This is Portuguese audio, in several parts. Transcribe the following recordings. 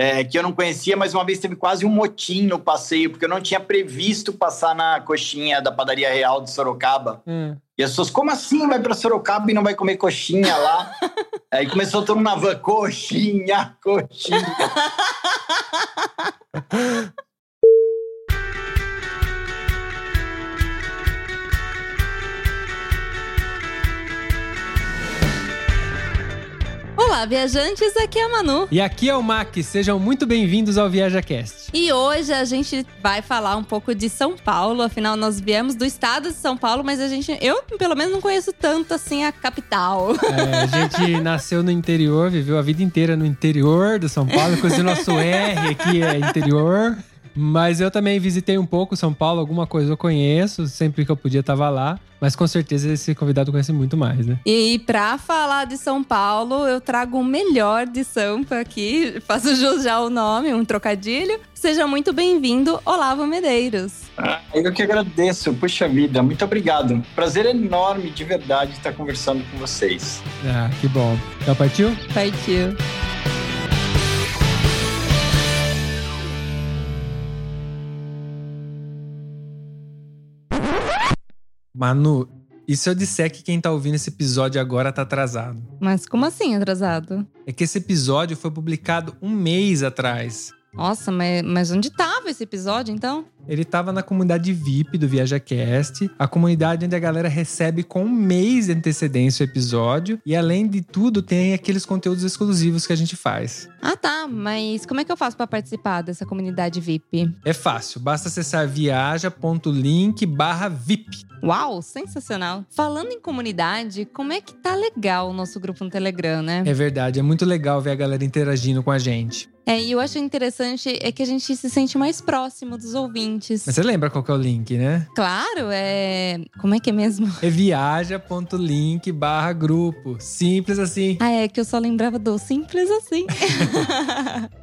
é, que eu não conhecia, mas uma vez teve quase um motim no passeio, porque eu não tinha previsto passar na coxinha da padaria real de Sorocaba. Hum. E as pessoas, como assim vai para Sorocaba e não vai comer coxinha lá? Aí começou todo mundo na van, coxinha, coxinha. Olá, viajantes, aqui é a Manu. E aqui é o Mac, sejam muito bem-vindos ao ViajaCast. E hoje a gente vai falar um pouco de São Paulo, afinal nós viemos do estado de São Paulo, mas a gente, eu pelo menos não conheço tanto assim a capital. É, a gente nasceu no interior, viveu a vida inteira no interior de São Paulo, inclusive nosso R aqui é interior. Mas eu também visitei um pouco São Paulo, alguma coisa eu conheço, sempre que eu podia tava lá. Mas com certeza esse convidado conhece muito mais, né? E pra falar de São Paulo, eu trago o melhor de Sampa aqui, faço jus já o nome, um trocadilho. Seja muito bem-vindo, Olavo Medeiros. Ah, eu que agradeço, puxa vida, muito obrigado. Prazer enorme, de verdade, estar conversando com vocês. Ah, que bom. Já partiu? Partiu. Manu, e se eu disser que quem tá ouvindo esse episódio agora tá atrasado? Mas como assim atrasado? É que esse episódio foi publicado um mês atrás. Nossa, mas, mas onde tava esse episódio então? Ele tava na comunidade VIP do ViajaCast, a comunidade onde a galera recebe com um mês de antecedência o episódio. E além de tudo, tem aqueles conteúdos exclusivos que a gente faz. Ah tá, mas como é que eu faço pra participar dessa comunidade VIP? É fácil, basta acessar viaja.link barra VIP. Uau, sensacional. Falando em comunidade, como é que tá legal o nosso grupo no Telegram, né? É verdade, é muito legal ver a galera interagindo com a gente. É, e eu acho interessante é que a gente se sente mais próximo dos ouvintes. Mas você lembra qual que é o link, né? Claro, é. Como é que é mesmo? É viaja.link barra grupo. Simples assim. Ah, é que eu só lembrava do simples assim.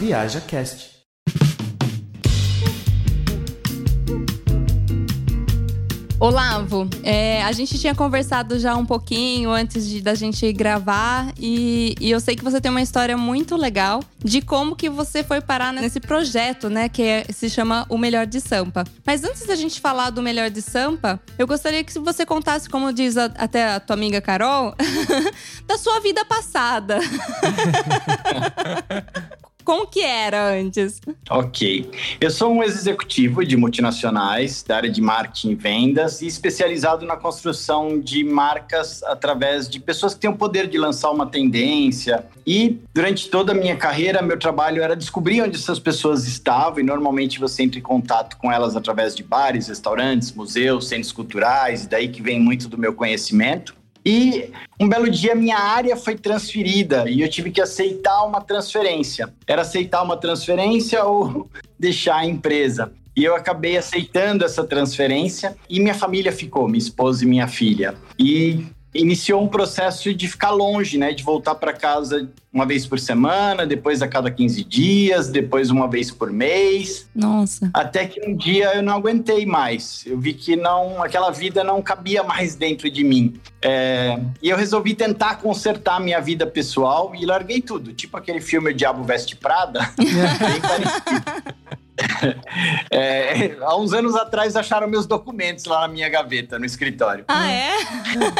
Viaja Cast. Olavo, é, a gente tinha conversado já um pouquinho antes de, da gente gravar e, e, eu sei que você tem uma história muito legal de como que você foi parar nesse projeto, né, que é, se chama O Melhor de Sampa. Mas antes da gente falar do Melhor de Sampa, eu gostaria que você contasse, como diz a, até a tua amiga Carol, da sua vida passada. Como que era antes? Ok. Eu sou um ex-executivo de multinacionais da área de marketing e vendas e especializado na construção de marcas através de pessoas que têm o poder de lançar uma tendência. E durante toda a minha carreira, meu trabalho era descobrir onde essas pessoas estavam e normalmente você entra em contato com elas através de bares, restaurantes, museus, centros culturais, e daí que vem muito do meu conhecimento. E um belo dia minha área foi transferida e eu tive que aceitar uma transferência. Era aceitar uma transferência ou deixar a empresa. E eu acabei aceitando essa transferência e minha família ficou, minha esposa e minha filha. E iniciou um processo de ficar longe, né, de voltar para casa uma vez por semana, depois a cada 15 dias, depois uma vez por mês. Nossa. Até que um dia eu não aguentei mais. Eu vi que não, aquela vida não cabia mais dentro de mim. É, e eu resolvi tentar consertar a minha vida pessoal e larguei tudo. Tipo aquele filme O Diabo Veste Prada. É, há uns anos atrás acharam meus documentos lá na minha gaveta, no escritório. Ah, é?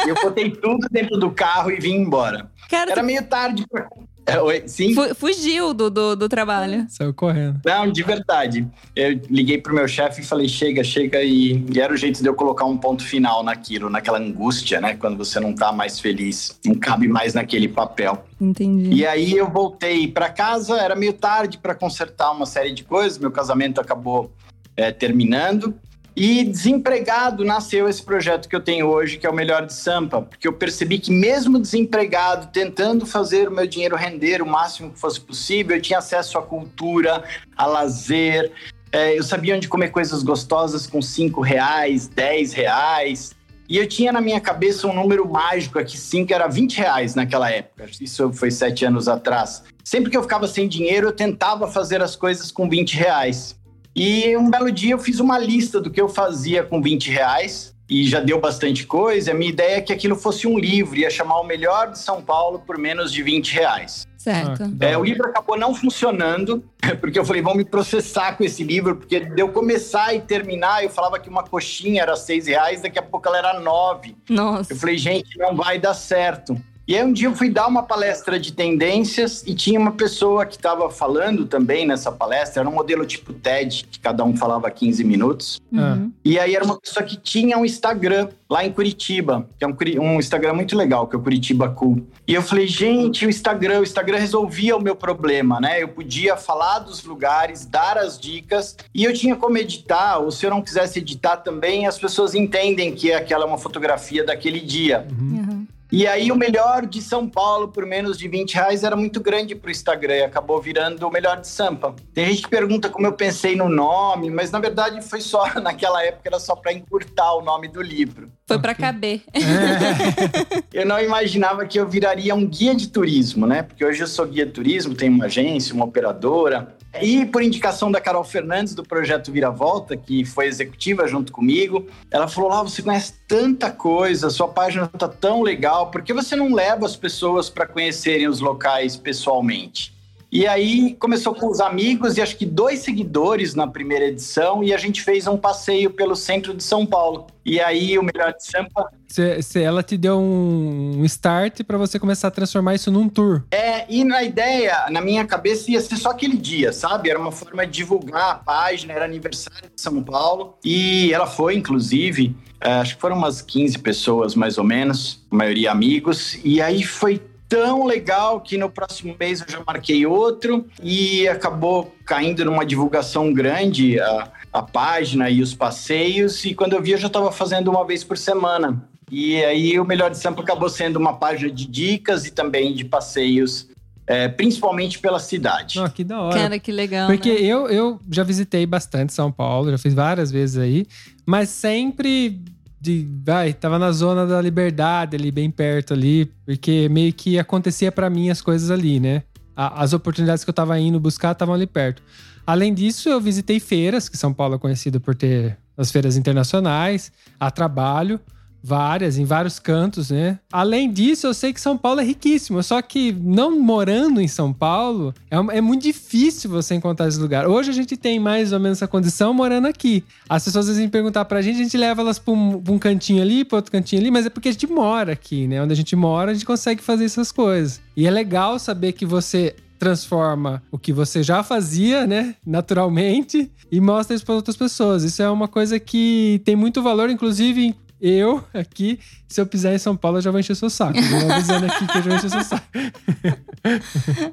Eu botei tudo dentro do carro e vim embora. Cara, Era meio tarde pra... É, oi, sim? Fu- fugiu do, do, do trabalho. Saiu correndo. Não, de verdade. Eu liguei pro meu chefe e falei, chega, chega, e, e era o jeito de eu colocar um ponto final naquilo, naquela angústia, né? Quando você não tá mais feliz, não cabe mais naquele papel. Entendi. E aí eu voltei para casa, era meio tarde para consertar uma série de coisas, meu casamento acabou é, terminando. E desempregado nasceu esse projeto que eu tenho hoje, que é o Melhor de Sampa, porque eu percebi que mesmo desempregado, tentando fazer o meu dinheiro render o máximo que fosse possível, eu tinha acesso à cultura, a lazer, é, eu sabia onde comer coisas gostosas com cinco reais, 10 reais. E eu tinha na minha cabeça um número mágico aqui, sim, que era 20 reais naquela época. Isso foi sete anos atrás. Sempre que eu ficava sem dinheiro, eu tentava fazer as coisas com 20 reais. E um belo dia eu fiz uma lista do que eu fazia com 20 reais. E já deu bastante coisa. A minha ideia é que aquilo fosse um livro, ia chamar o melhor de São Paulo por menos de 20 reais. Certo. Ah, É, o livro acabou não funcionando, porque eu falei, vão me processar com esse livro, porque de eu começar e terminar, eu falava que uma coxinha era seis reais, daqui a pouco ela era nove. Nossa. Eu falei, gente, não vai dar certo. E aí um dia eu fui dar uma palestra de tendências e tinha uma pessoa que estava falando também nessa palestra, era um modelo tipo TED, que cada um falava 15 minutos. Uhum. E aí era uma pessoa que tinha um Instagram lá em Curitiba, que é um, um Instagram muito legal, que é o Curitiba Cool. E eu falei, gente, o Instagram, o Instagram resolvia o meu problema, né? Eu podia falar dos lugares, dar as dicas, e eu tinha como editar, ou se eu não quisesse editar também, as pessoas entendem que aquela é uma fotografia daquele dia. Uhum. E aí o melhor de São Paulo por menos de 20 reais era muito grande pro Instagram e acabou virando o melhor de Sampa. Tem gente que pergunta como eu pensei no nome, mas na verdade foi só, naquela época era só para encurtar o nome do livro. Foi pra Ok. caber. Eu não imaginava que eu viraria um guia de turismo, né? Porque hoje eu sou guia de turismo, tenho uma agência, uma operadora. E por indicação da Carol Fernandes, do projeto Vira Volta, que foi executiva junto comigo, ela falou: lá, você conhece tanta coisa, sua página tá tão legal, por que você não leva as pessoas para conhecerem os locais pessoalmente? E aí começou com os amigos e acho que dois seguidores na primeira edição e a gente fez um passeio pelo centro de São Paulo. E aí o melhor de Sampa Cê- cê- ela te deu um, start pra você começar a transformar isso num tour. É, e na ideia, na minha cabeça, ia ser só aquele dia, sabe? Era uma forma de divulgar a página, era aniversário de São Paulo. E ela foi, inclusive, é, acho que foram umas 15 pessoas, mais ou menos, a maioria amigos. E aí foi tão legal que no próximo mês eu já marquei outro e acabou caindo numa divulgação grande a, a página e os passeios. E quando eu vi, eu já estava fazendo uma vez por semana. E aí o Melhor de Sampa acabou sendo uma página de dicas e também de passeios, é, principalmente pela cidade. Ah, que da hora. Cara, que legal. Porque né? eu, eu já visitei bastante São Paulo, já fiz várias vezes aí, mas sempre de, vai, tava na zona da liberdade ali, bem perto ali, porque meio que acontecia pra mim as coisas ali, né? As oportunidades que eu tava indo buscar estavam ali perto. Além disso, eu visitei feiras, que São Paulo é conhecido por ter as feiras internacionais, a trabalho, várias, em vários cantos, né? Além disso, eu sei que São Paulo é riquíssimo, só que não morando em São Paulo, é, é muito difícil você encontrar esse lugar. Hoje a gente tem mais ou menos essa condição morando aqui. As pessoas às vezes perguntar pra gente, a gente leva elas pra um, pra um cantinho ali, pra outro cantinho ali, mas é porque a gente mora aqui, né? Onde a gente mora, a gente consegue fazer essas coisas. E é legal saber que você transforma o que você já fazia, né, naturalmente, e mostra isso para outras pessoas. Isso é uma coisa que tem muito valor, inclusive eu aqui, se eu pisar em São Paulo, eu já vou encher seu saco. Eu vou avisando aqui que eu já vou encher seu saco.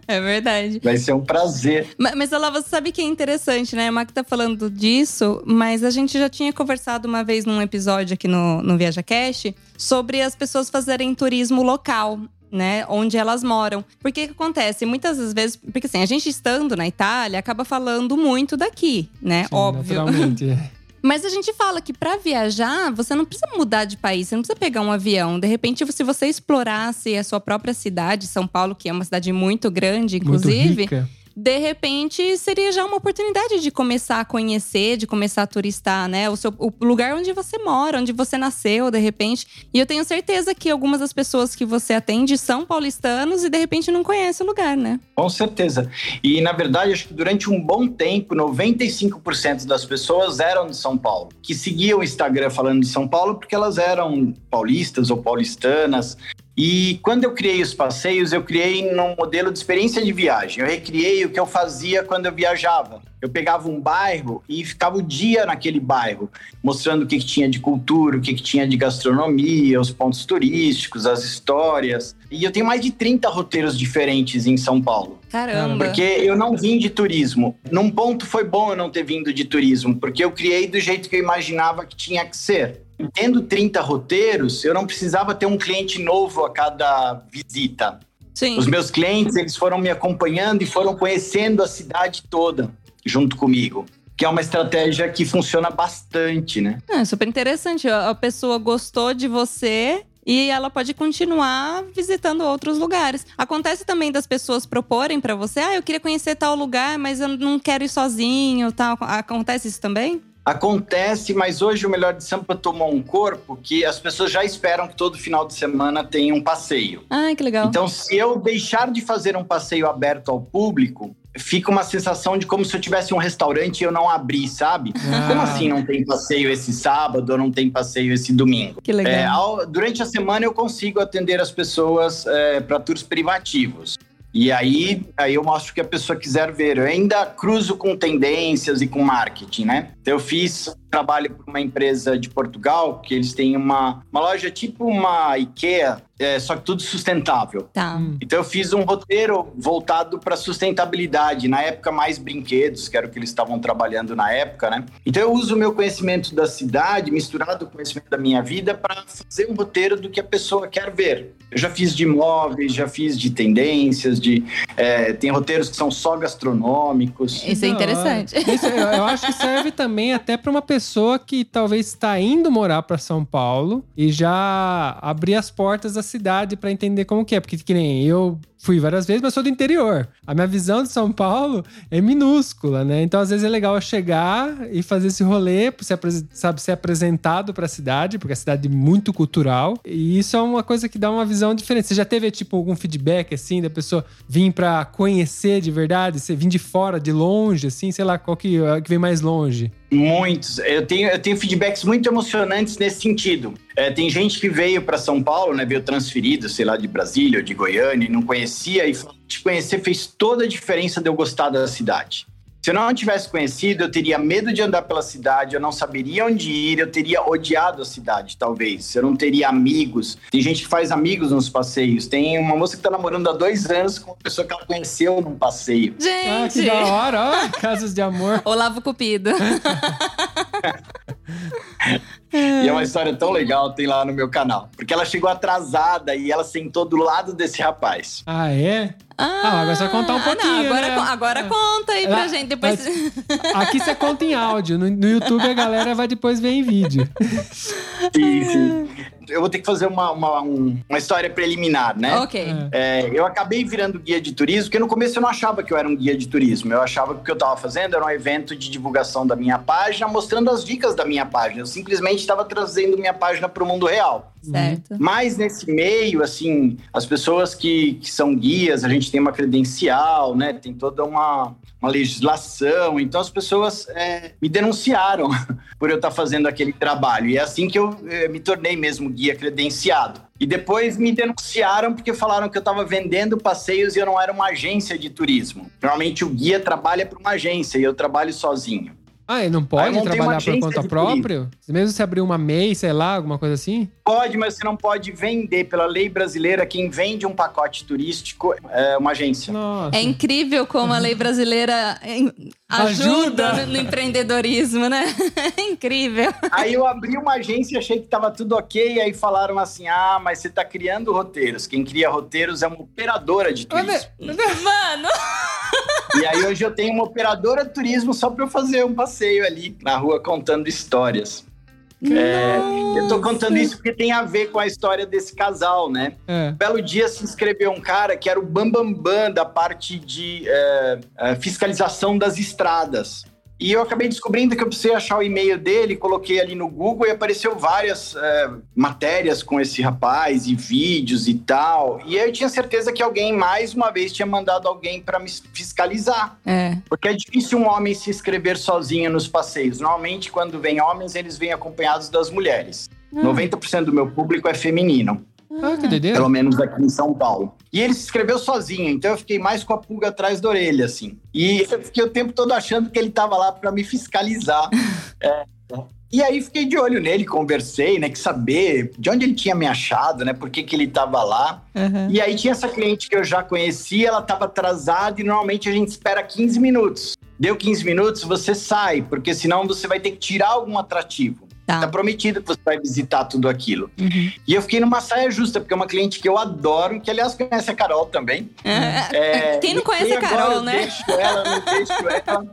É verdade. Vai ser um prazer. Ma- Mas, Olá, você sabe que é interessante, né? A Mac tá falando disso, mas a gente já tinha conversado uma vez num episódio aqui no, no Viaja Cash sobre as pessoas fazerem turismo local. Né, onde elas moram. Porque o que acontece? Muitas das vezes. Porque assim, a gente estando na Itália acaba falando muito daqui, né? Sim, Óbvio. Naturalmente. Mas a gente fala que para viajar, você não precisa mudar de país, você não precisa pegar um avião. De repente, se você explorasse a sua própria cidade, São Paulo, que é uma cidade muito grande, Muito inclusive, rica. De repente seria já uma oportunidade de começar a conhecer, de começar a turistar, né? O, seu, o lugar onde você mora, onde você nasceu, de repente. E eu tenho certeza que algumas das pessoas que você atende são paulistanos e de repente não conhecem o lugar, né? Com certeza. E, na verdade, acho que durante um bom tempo, 95% das pessoas eram de São Paulo, que seguiam o Instagram falando de São Paulo porque elas eram paulistas ou paulistanas. E quando eu criei os passeios, eu criei num modelo de experiência de viagem. Eu recriei o que eu fazia quando eu viajava. Eu pegava um bairro e ficava o dia naquele bairro, mostrando o que, que tinha de cultura, o que, que tinha de gastronomia, os pontos turísticos, as histórias. E eu tenho mais de 30 roteiros diferentes em São Paulo. Caramba. Porque eu não vim de turismo. Num ponto foi bom eu não ter vindo de turismo, porque eu criei do jeito que eu imaginava que tinha que ser. Tendo 30 roteiros, eu não precisava ter um cliente novo a cada visita. Sim. Os meus clientes, eles foram me acompanhando e foram conhecendo a cidade toda junto comigo. Que é uma estratégia que funciona bastante, né? É super interessante. A pessoa gostou de você e ela pode continuar visitando outros lugares. Acontece também das pessoas proporem pra você: "Ah, eu queria conhecer tal lugar, mas eu não quero ir sozinho", tal. Acontece isso também? Acontece, mas hoje o Melhor de Sampa tomou um corpo que as pessoas já esperam que todo final de semana tenha um passeio. Ai, que legal. Então, se eu deixar de fazer um passeio aberto ao público, fica uma sensação de como se eu tivesse um restaurante e eu não abri, sabe? Ah. Como assim não tem passeio esse sábado ou não tem passeio esse domingo? que legal. É, ao- durante a semana eu consigo atender as pessoas para tours privativos. E aí, aí eu mostro o que a pessoa quiser ver. Eu ainda cruzo com tendências e com marketing, né? Então, eu fiz trabalho para uma empresa de Portugal, que eles têm uma, uma loja tipo uma IKEA, é, só que tudo sustentável. Tá. Então eu fiz um roteiro voltado para sustentabilidade, na época mais brinquedos, que era o que eles estavam trabalhando na época, né? Então eu uso o meu conhecimento da cidade misturado com o conhecimento da minha vida para fazer um roteiro do que a pessoa quer ver. Eu já fiz de imóveis, já fiz de tendências, de é, tem roteiros que são só gastronômicos. Isso é interessante. Isso, eu acho que serve também até para uma pessoa que talvez está indo morar para São Paulo e já abrir as portas da cidade para entender como que é. Porque que nem eu fui várias vezes, mas sou do interior. A minha visão de São Paulo é minúscula, né? Então às vezes é legal chegar e fazer esse rolê, apres- sabe, ser apresentado para a cidade, porque a cidade é muito cultural. E isso é uma coisa que dá uma visão diferente. Você já teve tipo algum feedback assim da pessoa vir para conhecer de verdade, você vir de fora, de longe, assim, sei lá, qual que, é que vem mais longe? Muitos. Eu tenho, eu tenho feedbacks muito emocionantes nesse sentido. É, tem gente que veio para São Paulo, né, veio transferido, sei lá, de Brasília ou de Goiânia, e não conhecia, e te conhecer fez toda a diferença de eu gostar da cidade. Se eu não tivesse conhecido, eu teria medo de andar pela cidade, eu não saberia onde ir, eu teria odiado a cidade, talvez. Eu não teria amigos. Tem gente que faz amigos nos passeios. Tem uma moça que tá namorando há dois anos com uma pessoa que ela conheceu num passeio. Ah, que Gente! da hora, ó, casos de amor. Olavo Cupido. E é uma história tão legal, tem lá no meu canal. Porque ela chegou atrasada e ela sentou do lado desse rapaz. Ah, é? Ah, agora você vai contar um não, pouquinho, agora, né? agora conta aí pra Ah, gente. Depois. Aqui você conta em áudio, no, no YouTube a galera vai depois ver em vídeo. Sim, sim. Eu vou ter que fazer uma, uma, um- uma história preliminar, né? ok. É, eu acabei virando guia de turismo, porque no começo eu não achava que eu era um guia de turismo. Eu achava que o que eu estava fazendo era um evento de divulgação da minha página, mostrando as dicas da minha página. Eu simplesmente estava trazendo minha página para o mundo real. Certo. Mas nesse meio, assim, as pessoas que, que são guias, a gente tem uma credencial, né? Tem toda uma, uma legislação. Então as pessoas é, me denunciaram por eu estar fazendo aquele trabalho. E é assim que eu eh, me tornei mesmo guia credenciado. E depois me denunciaram porque falaram que eu estava vendendo passeios e eu não era uma agência de turismo. Normalmente o guia trabalha para uma agência e eu trabalho sozinho. Ah, e não pode trabalhar por conta própria? Mesmo se abrir uma MEI, sei lá, alguma coisa assim? Pode, mas você não pode vender. Pela lei brasileira, quem vende um pacote turístico é uma agência. Nossa. É incrível como a lei brasileira ajuda, Ajuda. no, no empreendedorismo, né? É incrível. Aí eu abri uma agência e achei que tava tudo ok. Aí falaram assim: ah, mas você tá criando roteiros. Quem cria roteiros é uma operadora de turismo. Mano, E aí hoje eu tenho uma operadora de turismo só para eu fazer um passeio ali na rua contando histórias. É, eu tô contando isso porque tem a ver com a história desse casal, né? É. Um belo dia se inscreveu um cara que era o bambambam bam, bam da parte de é, fiscalização das estradas. E eu acabei descobrindo que eu precisei achar o e-mail dele, coloquei ali no Google e apareceu várias é, matérias com esse rapaz e vídeos e tal. E aí eu tinha certeza que alguém mais uma vez tinha mandado alguém para me fiscalizar. é. Porque é difícil um homem se inscrever sozinho nos passeios. Normalmente, quando vem homens, eles vêm acompanhados das mulheres. 90% do meu público é feminino. Ah, que doideira. pelo menos aqui em São Paulo. E ele se inscreveu sozinho, então eu fiquei mais com a pulga atrás da orelha, assim. E eu fiquei o tempo todo achando que ele estava lá para me fiscalizar. É, e aí fiquei de olho nele, conversei, né, que saber de onde ele tinha me achado, né, por que, que ele estava lá. Aham. E aí tinha essa cliente que eu já conhecia, ela estava atrasada e normalmente a gente espera 15 minutos. Deu 15 minutos, você sai, porque senão você vai ter que tirar algum atrativo. Tá. Tá prometido que você vai visitar tudo aquilo. Uhum. E eu fiquei numa saia justa, porque é uma cliente que eu adoro, que aliás conhece a Carol também. É, Quem não conhece a Carol, eu né? Deixo ela, não deixo ela.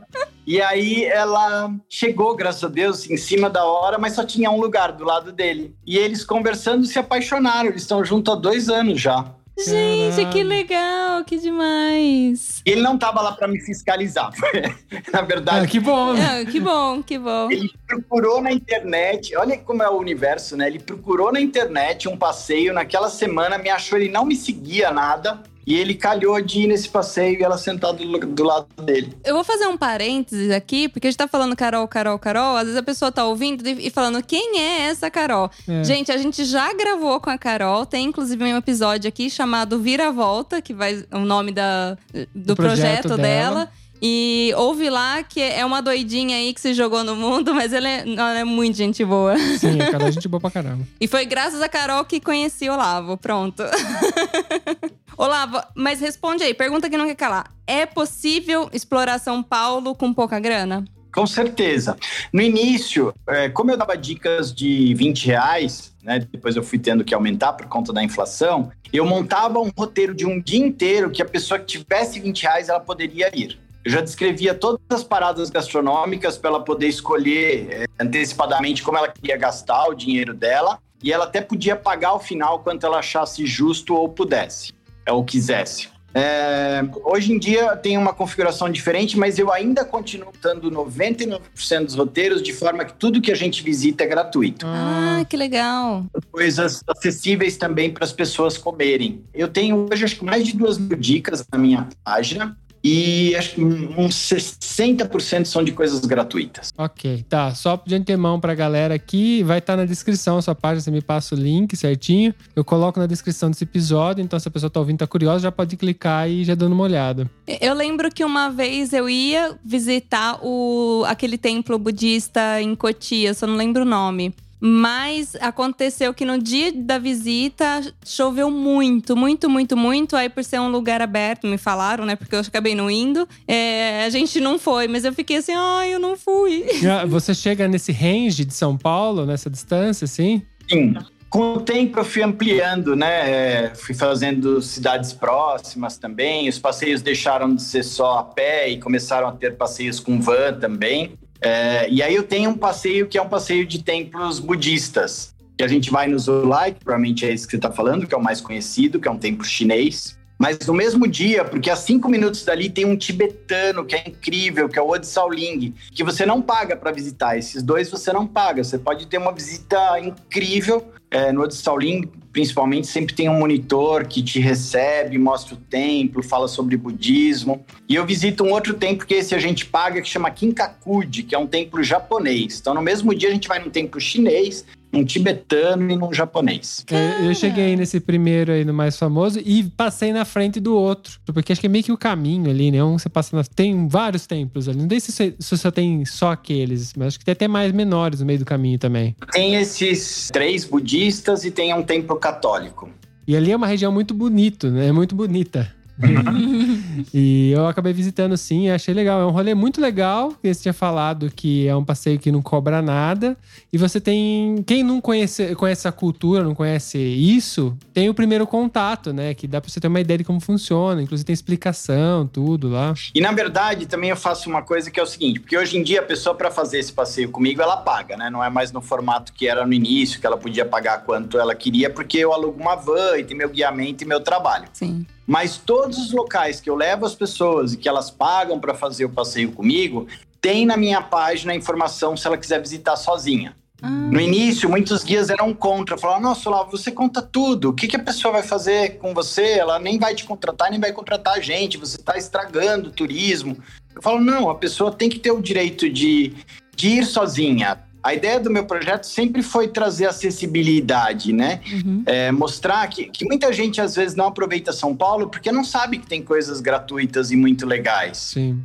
E aí ela chegou, graças a Deus, em cima da hora, mas só tinha um lugar do lado dele. E eles conversando se apaixonaram. Eles estão juntos há dois anos já. Gente, que legal, que demais. Ele não tava lá para me fiscalizar. Na Ah, verdade, que bom? Ah, que bom, que bom. Ele procurou na internet, olha como é o universo, né? Ele procurou na internet um passeio naquela semana, me achou, ele não me seguia nada. E ele calhou de ir nesse passeio e ela sentada do, do lado dele. Eu vou fazer um parênteses aqui, porque a gente tá falando Carol, Carol, Carol. Às vezes a pessoa tá ouvindo e falando quem é essa Carol. É. Gente, a gente já gravou com a Carol. Tem inclusive um episódio aqui chamado Vira Volta, que vai o nome da, do, projeto projeto, dela. dela. E ouve lá que é uma doidinha aí que se jogou no mundo, mas ela é, ela é muito gente boa. Sim, a Carol é gente boa pra caramba. E foi graças a Carol que conheci o Olavo. Pronto. Olavo, mas responde aí, pergunta que não quer calar. É possível explorar São Paulo com pouca grana? Com certeza. No início, é, como eu dava dicas de 20 reais, né, depois eu fui tendo que aumentar por conta da inflação, eu montava um roteiro de um dia inteiro que a pessoa que tivesse 20 reais, ela poderia ir. Eu já descrevia todas as paradas gastronômicas para ela poder escolher é, antecipadamente como ela queria gastar o dinheiro dela. E ela até podia pagar ao final quanto ela achasse justo ou pudesse, é, ou quisesse. É, hoje em dia tem uma configuração diferente, mas eu ainda continuo dando 99% dos roteiros de forma que tudo que a gente visita é gratuito. Ah, que legal. Coisas acessíveis também para as pessoas comerem. Eu tenho hoje acho que mais de duas mil dicas na minha página e acho que uns 60% são de coisas gratuitas. Ok, tá. Só de antemão pra galera aqui, vai estar na descrição a sua página, você me passa o link certinho. Eu coloco na descrição desse episódio, então se a pessoa tá ouvindo, tá curiosa, já pode clicar e já dando uma olhada. Eu lembro que uma vez eu ia visitar o, aquele templo budista em Cotia, só não lembro o nome. Mas aconteceu que no dia da visita choveu muito, muito, muito, muito. Aí, por ser um lugar aberto, me falaram, né? Porque eu acabei não indo. é, a gente não foi, mas eu fiquei assim, ai, eu não fui. Já- Você chega nesse range de São Paulo, nessa distância, assim? Sim. Com o tempo eu fui ampliando, né? É, fui fazendo cidades próximas também. Os passeios deixaram de ser só a pé e começaram a ter passeios com van também. É, e aí eu tenho um passeio que é um passeio de templos budistas. Que a gente vai no Zolai, que provavelmente é esse que você está falando, que é o mais conhecido, que é um templo chinês. Mas no mesmo dia, porque a cinco minutos dali tem um tibetano que é incrível, que é o Odisau Ling, que você não paga para visitar. Esses dois você não paga. Você pode ter uma visita incrível. É, no Odisau Ling, principalmente, sempre tem um monitor que te recebe, mostra o templo, fala sobre budismo. E eu visito um outro templo que esse a gente paga, que chama Kinkakuji, que é um templo japonês. Então, no mesmo dia, a gente vai num templo chinês, num tibetano e num japonês. É, Eu cheguei nesse primeiro aí, no mais famoso, e passei na frente do outro. Porque acho que é meio que o caminho ali, né? Um você passa na... Tem vários templos ali. Não sei se, você- se só tem só aqueles, mas acho que tem até mais menores no meio do caminho também. Tem esses três budistas e tem um templo católico. E ali é uma região muito bonito, né? É muito bonita. e eu acabei visitando sim, e achei legal. É um rolê muito legal. que Você tinha falado que é um passeio que não cobra nada. E você tem. Quem não conhece, conhece a cultura, não conhece isso, tem o primeiro contato, né? Que dá pra você ter uma ideia de como funciona. Inclusive tem explicação, tudo lá. E na verdade, também eu faço uma coisa que é o seguinte, porque hoje em dia a pessoa para fazer esse passeio comigo, ela paga, né? Não é mais no formato que era no início, que ela podia pagar quanto ela queria, porque eu alugo uma van e tem meu guiamento e meu trabalho. Sim. Mas todos os locais que eu levo as pessoas e que elas pagam para fazer o passeio comigo, tem na minha página a informação se ela quiser visitar sozinha. Ah, No início, muitos guias eram contra, falavam: Nossa, Olavo, você conta tudo. O que, que a pessoa vai fazer com você? Ela nem vai te contratar, nem vai contratar a gente. Você está estragando o turismo. Eu falo: Não, a pessoa tem que ter o direito de, de ir sozinha. A ideia do meu projeto sempre foi trazer acessibilidade, né? Uhum. É, mostrar que, que muita gente às vezes não aproveita São Paulo porque não sabe que tem coisas gratuitas e muito legais. Sim.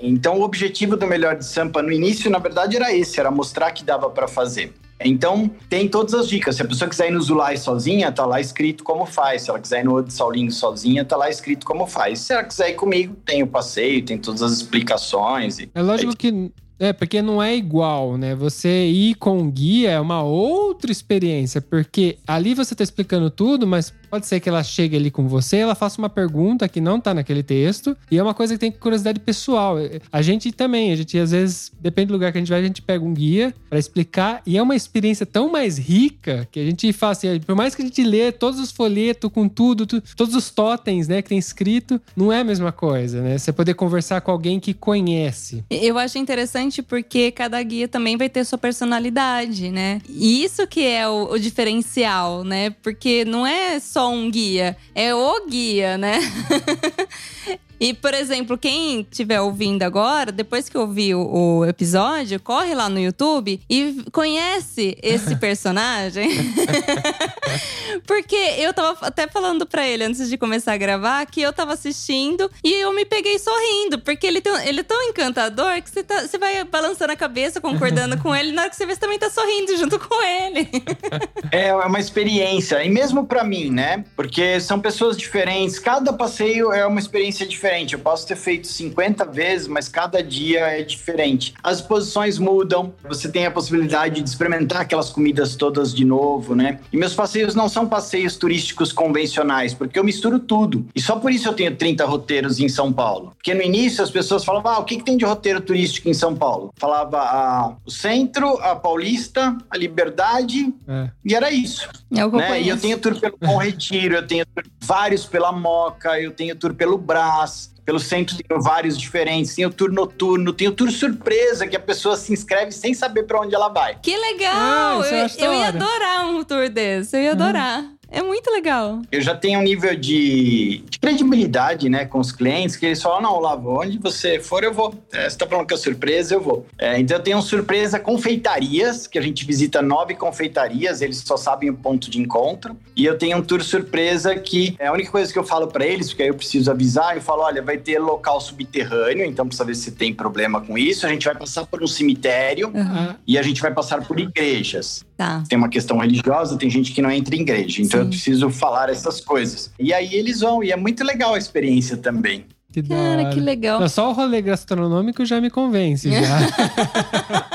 Então, o objetivo do Melhor de Sampa no início, na verdade, era esse: era mostrar que dava para fazer. Então, tem todas as dicas. Se a pessoa quiser ir no Zulai sozinha, tá lá escrito como faz. Se ela quiser ir no de Saulinho sozinha, tá lá escrito como faz. Se ela quiser ir comigo, tem o passeio, tem todas as explicações. E... É lógico que. É, porque não é igual, né? Você ir com guia é uma outra experiência, porque ali você tá explicando tudo, mas pode ser que ela chegue ali com você, ela faça uma pergunta que não tá naquele texto, e é uma coisa que tem curiosidade pessoal. A gente também, a gente às vezes, depende do lugar que a gente vai, a gente pega um guia para explicar, e é uma experiência tão mais rica que a gente fala assim, por mais que a gente lê todos os folhetos com tudo, tu- todos os totens, né, que tem escrito, não é a mesma coisa, né? Você poder conversar com alguém que conhece. Eu acho interessante porque cada guia também vai ter sua personalidade, né? E isso que é o, o diferencial, né? Porque não é só um guia, é o guia, né? E, por exemplo, quem estiver ouvindo agora, depois que ouvir o, episódio, corre lá no YouTube e conhece esse personagem. Porque eu tava até falando pra ele antes de começar a gravar que eu tava assistindo e eu me peguei sorrindo. Porque ele, tem, ele é tão encantador que você, tá- você vai balançando a cabeça, concordando com ele. Na hora que você vê, você também tá sorrindo junto com ele. É uma experiência, e mesmo para mim, né? Porque são pessoas diferentes, cada passeio é uma experiência diferente. Eu posso ter feito 50 vezes, mas cada dia é diferente. As posições mudam, você tem a possibilidade de experimentar aquelas comidas todas de novo, né? E meus passeios não são passeios turísticos convencionais, porque eu misturo tudo. E só por isso eu tenho 30 roteiros em São Paulo. Porque no início as pessoas falavam: ah, o que, que tem de roteiro turístico em São Paulo? Falava ah, o centro, a Paulista, a Liberdade, É. e era isso. É o que eu Né? E eu tenho tour pelo Bom Retiro, eu tenho tour- vários pela Moca, eu tenho tour pelo Brás, pelo centro tenho vários diferentes, tenho tour noturno, tenho tour surpresa, que a pessoa se inscreve sem saber para onde ela vai. Que legal! Ah, eu eu, ia adorar um tour desse. Eu ia adorar. É muito legal. Eu já tenho um nível de, de credibilidade, né, com os clientes, que eles falam, não, Lavo, onde você for, eu vou. É, você tá falando que é surpresa, eu vou. É, então eu tenho um surpresa confeitarias, que a gente visita nove confeitarias, eles só sabem o ponto de encontro. E eu tenho um tour surpresa que é a única coisa que eu falo para eles, porque aí eu preciso avisar, eu falo, olha, vai ter local subterrâneo, então precisa ver se tem problema com isso. A gente vai passar por um cemitério Ah, e a gente vai passar por igrejas Tá. tem uma questão religiosa, tem gente que não entra em igreja. Então Sim. eu preciso falar essas coisas. E aí eles vão, e é muito legal a experiência também. que Cara, que legal. Não, só o rolê gastronômico já me convence. Já.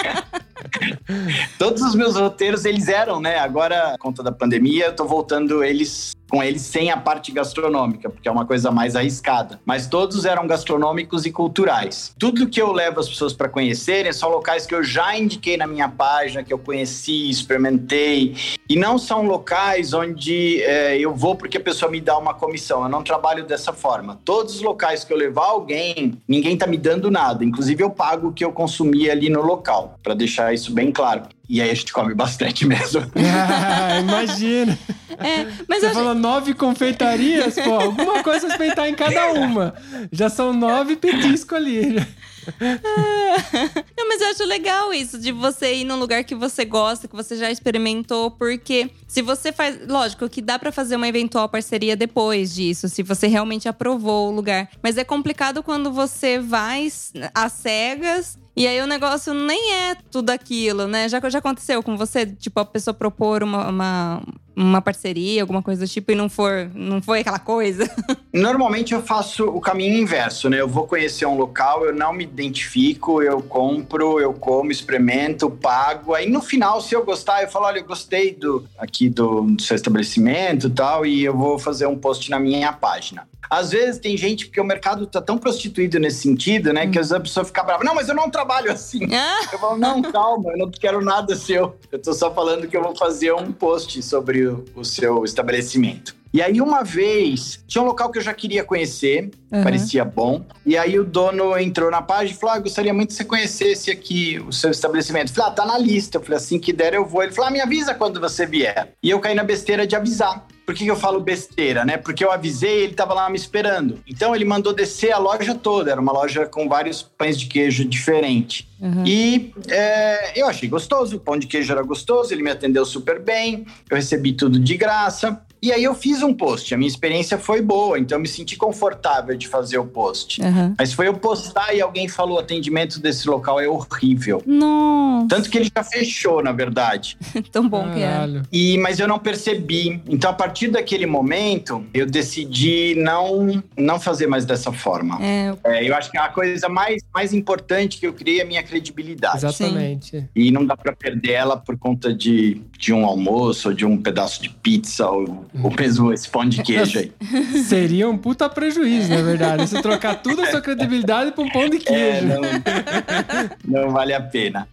Todos os meus roteiros, eles eram, né? Agora, por conta da pandemia, eu tô voltando eles com eles sem a parte gastronômica, porque é uma coisa mais arriscada. Mas todos eram gastronômicos e culturais. Tudo que eu levo as pessoas para conhecerem são locais que eu já indiquei na minha página, que eu conheci, experimentei. E não são locais onde é, eu vou porque a pessoa me dá uma comissão. Eu não trabalho dessa forma. Todos os locais que eu levar alguém, ninguém tá me dando nada. Inclusive, eu pago o que eu consumi ali no local, para deixar isso bem claro. E aí a gente come bastante mesmo. Ah, imagina. É, mas Você eu, falou nove confeitarias, pô, alguma coisa respeitar em cada uma. Já são nove petiscos ali. Não, mas eu acho legal isso, de você ir num lugar que você gosta, que você já experimentou, porque se você faz. Lógico que dá pra fazer uma eventual parceria depois disso, se você realmente aprovou o lugar. Mas é complicado quando você vai às cegas. E aí o negócio nem é tudo aquilo, né? Já, já aconteceu com você? Tipo, a pessoa propor uma, uma, uma parceria, alguma coisa do tipo, e não, for, não foi aquela coisa? Normalmente eu faço o caminho inverso, né? Eu vou conhecer um local, eu não me identifico, eu compro, eu como, experimento, pago. Aí no final, se eu gostar, eu falo, olha, eu gostei do aqui do, do seu estabelecimento e tal, e eu vou fazer um post na minha página. Às vezes tem gente, porque o mercado tá tão prostituído nesse sentido, né? Que às vezes a pessoa fica brava. Não, mas eu não trabalho assim. Ah, Eu falo, não, calma, eu não quero nada seu. Eu tô só falando que eu vou fazer um post sobre o, o seu estabelecimento. E aí, uma vez, tinha um local que eu já queria conhecer, Aham. parecia bom. E aí, o dono entrou na página e falou: ah, gostaria muito que você conhecesse aqui o seu estabelecimento. Eu falei: ah, tá na lista. Eu falei: assim que der, eu vou. Ele falou: ah, me avisa quando você vier. E eu caí na besteira de avisar. Por que, que eu falo besteira, né? Porque eu avisei e ele tava lá me esperando. Então ele mandou descer a loja toda. Era uma loja com vários pães de queijo diferentes. Uhum. E é, eu achei gostoso, o pão de queijo era gostoso, ele me atendeu super bem, eu recebi tudo de graça. E aí eu fiz um post, a minha experiência foi boa, então eu me senti confortável de fazer o post. Aham. Mas foi eu postar e alguém falou: o atendimento desse local é horrível. Nossa, Tanto que ele já fechou, na verdade. tão bom que é. E, mas eu não percebi. Então, a partir daquele momento, eu decidi não, não fazer mais dessa forma. É, É, eu acho que a coisa mais, mais importante que eu criei é a minha credibilidade. Exatamente. E não dá pra perder ela por conta de, de um almoço, ou de um pedaço de pizza, ou, ou mesmo esse pão de queijo aí. Seria um puta prejuízo, na verdade. Você trocar toda a sua credibilidade por um pão de É, queijo. não, não vale a pena.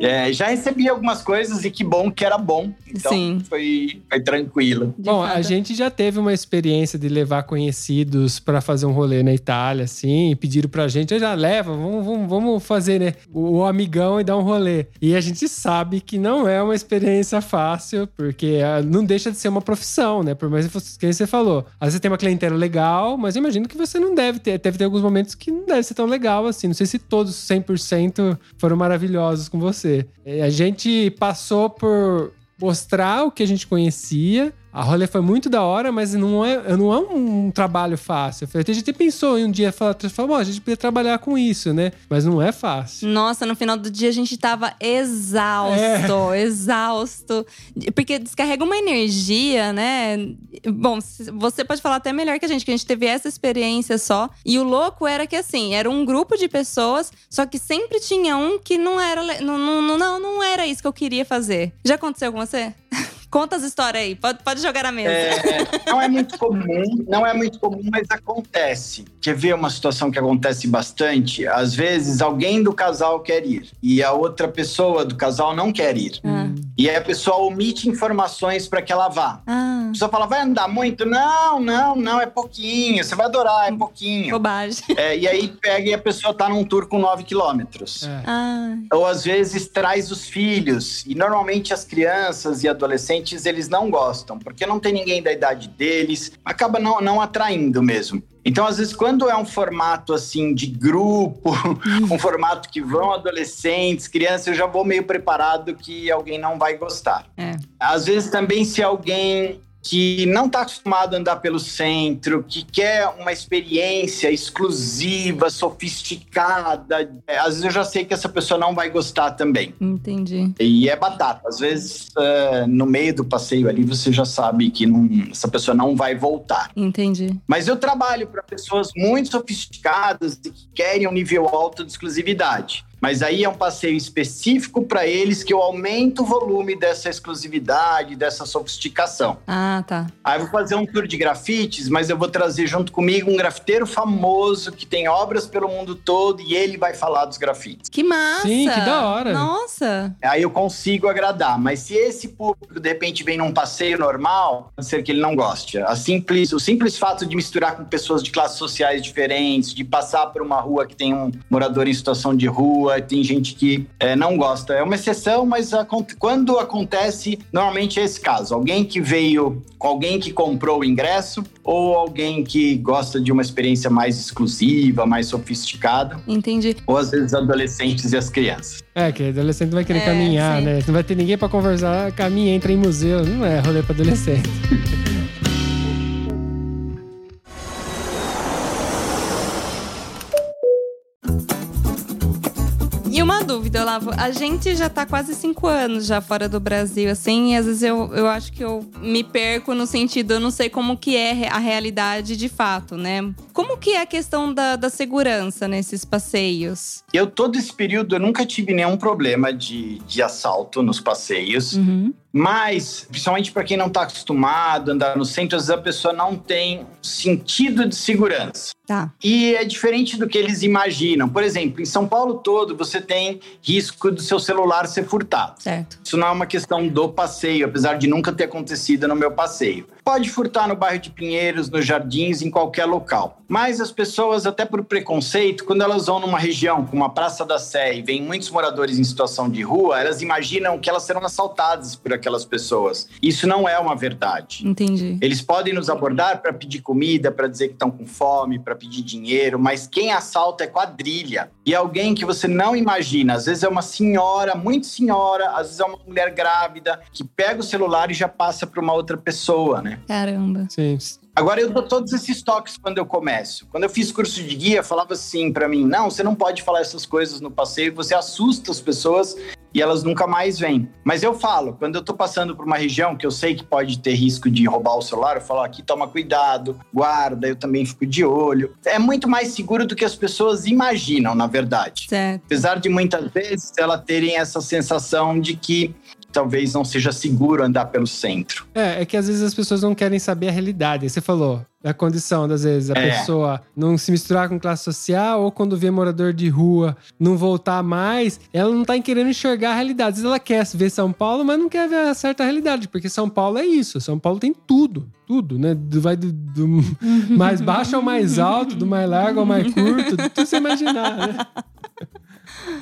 É, já recebi algumas coisas e que bom que era bom. Então Sim. Foi, foi tranquilo. de Bom, a fato. gente já teve uma experiência de levar conhecidos pra fazer um rolê na Itália, assim, e pediram pra gente, "Ah, já leva, vamos, vamos, vamos fazer, né, o, o amigão e dar um rolê. E a gente sabe que não é uma experiência fácil, porque ah, não deixa de ser uma profissão, né, por mais que você falou. Às vezes você tem uma clientela legal, mas eu imagino que você não deve ter, deve ter alguns momentos que não deve ser tão legal assim. Não sei se todos 100% foram maravilhosos com você. Eh, A gente passou por mostrar o que a gente conhecia. A rolê foi muito da hora, mas não é, não é um trabalho fácil. A gente pensou em um dia falar, falar "Bom, a gente podia trabalhar com isso, né? Mas não é fácil. Nossa, no final do dia a gente tava exausto, É. exausto. Porque descarrega uma energia, né? Bom, você pode falar até melhor que a gente, que a gente teve essa experiência só. E o louco era que, assim, era um grupo de pessoas, só que sempre tinha um que não era. Não, não, não, não era isso que eu queria fazer. Já aconteceu com você? Conta as histórias aí, pode, pode jogar na mesa. É, não é muito comum, não é muito comum, mas acontece. Quer ver uma situação que acontece bastante? Às vezes alguém do casal quer ir e a outra pessoa do casal não quer ir. Ah. E aí a pessoa omite informações para que ela vá. Ah, A pessoa fala, vai andar muito? Não, não, não, é pouquinho. Você vai adorar, é pouquinho. bobagem. É, e aí pega e a pessoa tá num tour com 9 quilômetros. É. Ah, Ou às vezes traz os filhos. E normalmente as crianças e adolescentes, eles não gostam, porque não tem ninguém da idade deles, acaba não, não atraindo mesmo. Então, às vezes, quando é um formato assim de grupo, um formato que vão adolescentes, crianças, eu já vou meio preparado que alguém não vai gostar. é. Às vezes também se alguém que não está acostumado a andar pelo centro, que quer uma experiência exclusiva, sofisticada, é, às vezes eu já sei que essa pessoa não vai gostar também. Entendi. E é batata. Às vezes, é, no meio do passeio ali, você já sabe que não- essa pessoa não vai voltar. Entendi. Mas eu trabalho para pessoas muito sofisticadas e que querem um nível alto de exclusividade. Mas aí é um passeio específico para eles que eu aumento o volume dessa exclusividade, dessa sofisticação. Ah, tá. Aí eu vou fazer um tour de grafites, mas eu vou trazer junto comigo um grafiteiro famoso que tem obras pelo mundo todo e ele vai falar dos grafites. Que massa! Sim, que da hora. Nossa! Aí eu consigo agradar. Mas se esse público de repente vem num passeio normal, pode ser que ele não goste. A simples, o simples fato de misturar com pessoas de classes sociais diferentes, de passar por uma rua que tem um morador em situação de rua, tem gente que é, não gosta. É uma exceção, mas quando acontece, normalmente é esse caso. Alguém que veio com alguém que comprou o ingresso ou alguém que gosta de uma experiência mais exclusiva, mais sofisticada, Entendi. ou às vezes adolescentes e as crianças. É, que adolescente não vai querer É, caminhar, sim. né? Não vai ter ninguém pra conversar, caminha, entra em museu. Não é rolê pra adolescente. dúvida, Olavo. A gente já tá quase cinco anos já fora do Brasil, assim, e às vezes eu, eu acho que eu me perco no sentido, eu não sei como que é a realidade de fato, né? Como que é a questão da, da segurança nesses passeios? Eu, todo esse período, eu nunca tive nenhum problema de, de assalto nos passeios. Uhum. Mas, principalmente para quem não está acostumado a andar no centro, às vezes a pessoa não tem sentido de segurança. Tá. E é diferente do que eles imaginam. Por exemplo, em São Paulo todo você tem risco do seu celular ser furtado. Certo. Isso não é uma questão do passeio, apesar de nunca ter acontecido no meu passeio. Pode furtar no bairro de Pinheiros, nos jardins, em qualquer local. Mas as pessoas, até por preconceito, quando elas vão numa região como a Praça da Sé e vem muitos moradores em situação de rua, elas imaginam que elas serão assaltadas por aquelas pessoas. Isso não é uma verdade. Entendi. Eles podem nos abordar para pedir comida, para dizer que estão com fome, para pedir dinheiro, mas quem assalta é quadrilha. E é alguém que você não imagina. Às vezes é uma senhora, muito senhora, às vezes é uma mulher grávida, que pega o celular e já passa para uma outra pessoa, né? Caramba. Sim. Agora eu dou todos esses toques quando eu começo. Quando eu fiz curso de guia, falava assim para mim: "Não, você não pode falar essas coisas no passeio, você assusta as pessoas e elas nunca mais vêm". Mas eu falo, quando eu tô passando por uma região que eu sei que pode ter risco de roubar o celular, eu falo: "Aqui toma cuidado, guarda". Eu também fico de olho. É muito mais seguro do que as pessoas imaginam, na verdade. Certo. Apesar de muitas vezes elas terem essa sensação de que talvez não seja seguro andar pelo centro. É, é que às vezes as pessoas não querem saber a realidade. Você falou, a condição, das vezes, a É. pessoa não se misturar com classe social ou quando vê morador de rua não voltar mais, ela não tá querendo enxergar a realidade. Às vezes ela quer ver São Paulo, mas não quer ver a certa realidade, porque São Paulo é isso. São Paulo tem tudo. Tudo, né? Vai do, do mais baixo ao mais alto, do mais largo ao mais curto, tudo que você imaginar, né?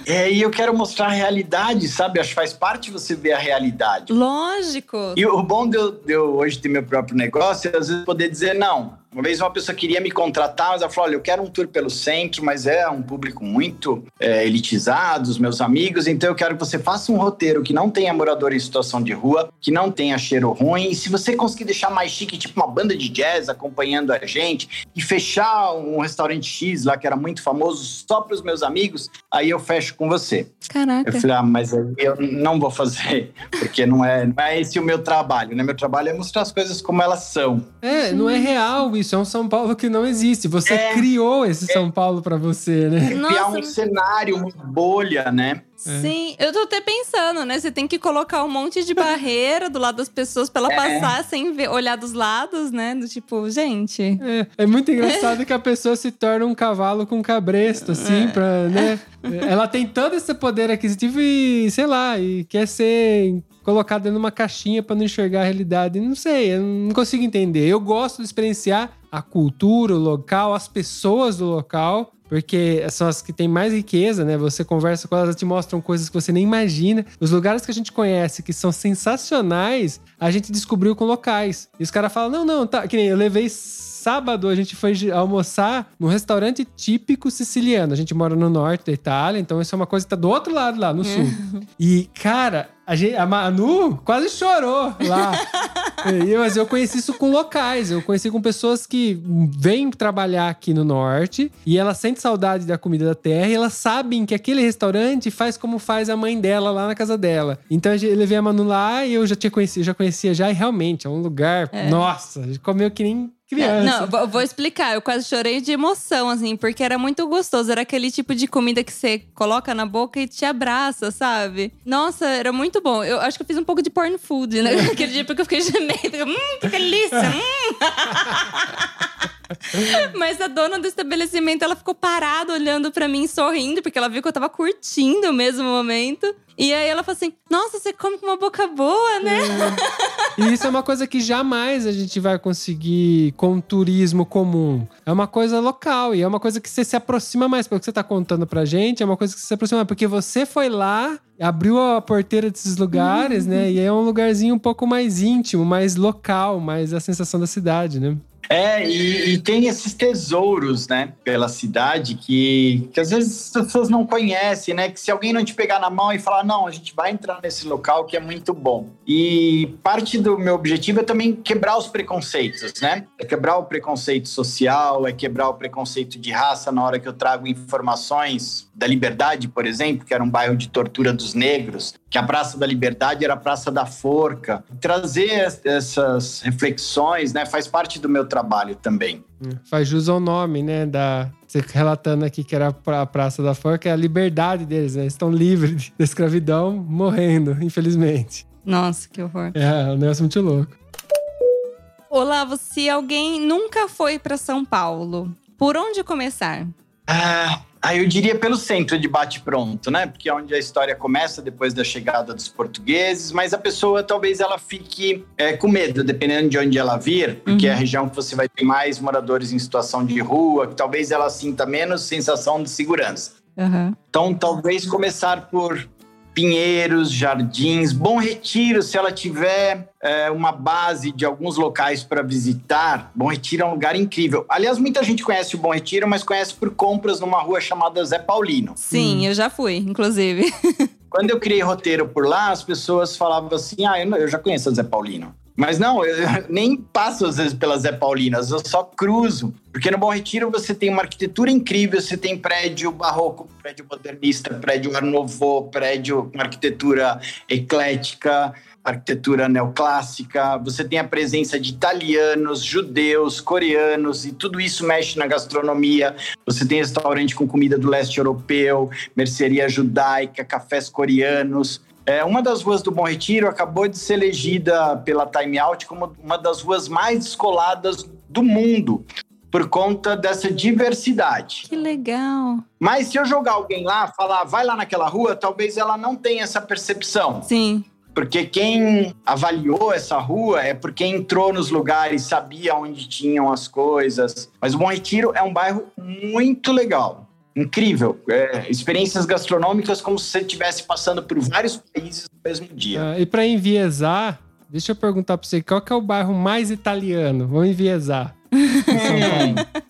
É, e eu quero mostrar a realidade, sabe? Acho que faz parte você ver a realidade. Lógico. E o bom de eu, de eu hoje ter meu próprio negócio é às vezes poder dizer não. Uma vez uma pessoa queria me contratar, mas ela falou: olha, eu quero um tour pelo centro, mas é um público muito é, elitizado, os meus amigos, então eu quero que você faça um roteiro que não tenha morador em situação de rua, que não tenha cheiro ruim. E se você conseguir deixar mais chique, tipo uma banda de jazz acompanhando a gente, e fechar um restaurante X lá que era muito famoso só para os meus amigos, aí eu fecho com você. Caraca. Eu falei, ah, mas aí eu não vou fazer, porque não é, não é esse o meu trabalho, né? Meu trabalho é mostrar as coisas como elas são. É, não é real isso. É um São Paulo que não existe. Você É. criou esse São Paulo pra você, né? Criar Nossa. um cenário, uma bolha, né? Sim, eu tô até pensando, né? Você tem que colocar um monte de barreira do lado das pessoas pra ela É. passar sem ver, olhar dos lados, né? Do tipo, gente. É, é muito engraçado que a pessoa se torna um cavalo com cabresto, assim, pra, né? Ela tem todo esse poder aquisitivo e, sei lá, e quer ser colocada numa caixinha pra não enxergar a realidade. Não sei, eu não consigo entender. Eu gosto de experienciar a cultura, o local, as pessoas do local. Porque são as que têm mais riqueza, né? Você conversa com elas, elas te mostram coisas que você nem imagina. Os lugares que a gente conhece, que são sensacionais, a gente descobriu com locais. E os caras falam: não, não, tá. Que nem eu levei sábado, a gente foi de- almoçar num restaurante típico siciliano. A gente mora no norte da Itália, então isso é uma coisa que tá do outro lado lá, no sul. E, cara, a, gente, a Manu quase chorou lá. Eu, mas eu conheci isso com locais. Eu conheci com pessoas que vêm trabalhar aqui no norte e elas sentem saudade da comida da terra e elas sabem que aquele restaurante faz como faz a mãe dela lá na casa dela. Então eu levei a Manu lá e eu já tinha conhecido, já conhecia já e realmente é um lugar. Nossa, a gente comeu que nem criança. Não, vou- explicar. Eu quase chorei de emoção, assim, porque era muito gostoso. Era aquele tipo de comida que você coloca na boca e te abraça, sabe? Nossa, era muito bom. Eu acho que eu fiz um pouco de porn food, né? Aquele dia porque eu fiquei gemendo. Hum, que delícia! Hum. Mas a dona do estabelecimento, ela ficou parada olhando pra mim, sorrindo, porque ela viu que eu tava curtindo o mesmo momento. E aí ela falou assim: Nossa, você come com uma boca boa, né? E isso é uma coisa que jamais a gente vai conseguir com turismo comum. É uma coisa local e é uma coisa que você se aproxima mais. Pelo que você tá contando pra gente, é uma coisa que você se aproxima mais. Porque você foi lá, abriu a porteira desses lugares, né? E é um lugarzinho um pouco mais íntimo, mais local, mais a sensação da cidade, né? É, e, e tem esses tesouros, né, pela cidade que, que às vezes as pessoas não conhecem, né? Que se alguém não te pegar na mão e falar, não, a gente vai entrar nesse local que é muito bom. E parte do meu objetivo é também quebrar os preconceitos, né? É quebrar o preconceito social, é quebrar o preconceito de raça na hora que eu trago informações da Liberdade, por exemplo, que era um bairro de tortura dos negros, que a Praça da Liberdade era a Praça da Forca. Trazer es- essas reflexões, né, faz parte do meu trabalho também. Faz jus ao nome, né? Da, você relatando aqui que era a Praça da Forca, é a liberdade deles, né? Eles estão livres da escravidão, morrendo, infelizmente. Nossa, que horror. É, o negócio é muito louco. Olavo, se alguém nunca foi pra São Paulo, Por onde começar? Ah, ah, eu diria pelo centro de bate-pronto, né? Porque é onde a história começa depois da chegada dos portugueses, mas a pessoa talvez ela fique é, com medo, dependendo de onde ela vir, porque Uhum. é a região que você vai ter mais moradores em situação de rua, que talvez ela sinta menos sensação de segurança. Aham. Então, talvez começar por Pinheiros, Jardins, Bom Retiro, se ela tiver é, uma base de alguns locais para visitar. Bom Retiro é um lugar incrível. Aliás, muita gente conhece o Bom Retiro, mas conhece por compras numa rua chamada Zé Paulino. Sim, eu já fui, inclusive. Quando eu criei roteiro por lá, as pessoas falavam assim: ah, eu já conheço a Zé Paulino. Mas não, eu nem passo às vezes pelas Zé Paulinas, eu só cruzo. Porque no Bom Retiro você tem uma arquitetura incrível, você tem prédio barroco, prédio modernista, prédio Art prédio com arquitetura eclética, arquitetura neoclássica, você tem a presença de italianos, judeus, coreanos, e tudo isso mexe na gastronomia. Você tem restaurante com comida do leste europeu, mercearia judaica, cafés coreanos. É, uma das ruas do Bom Retiro acabou de ser elegida pela Time Out como uma das ruas mais descoladas do mundo, por conta dessa diversidade. Que legal. Mas se eu jogar alguém lá, falar, vai lá naquela rua, talvez ela não tenha essa percepção. Sim. Porque quem avaliou essa rua é porque entrou nos lugares, sabia onde tinham as coisas. Mas o Bom Retiro é um bairro muito legal. Incrível. É, experiências gastronômicas como se você estivesse passando por vários países no mesmo dia. Ah, e pra enviesar, deixa eu perguntar pra você, qual que é o bairro mais italiano? Vamos enviesar.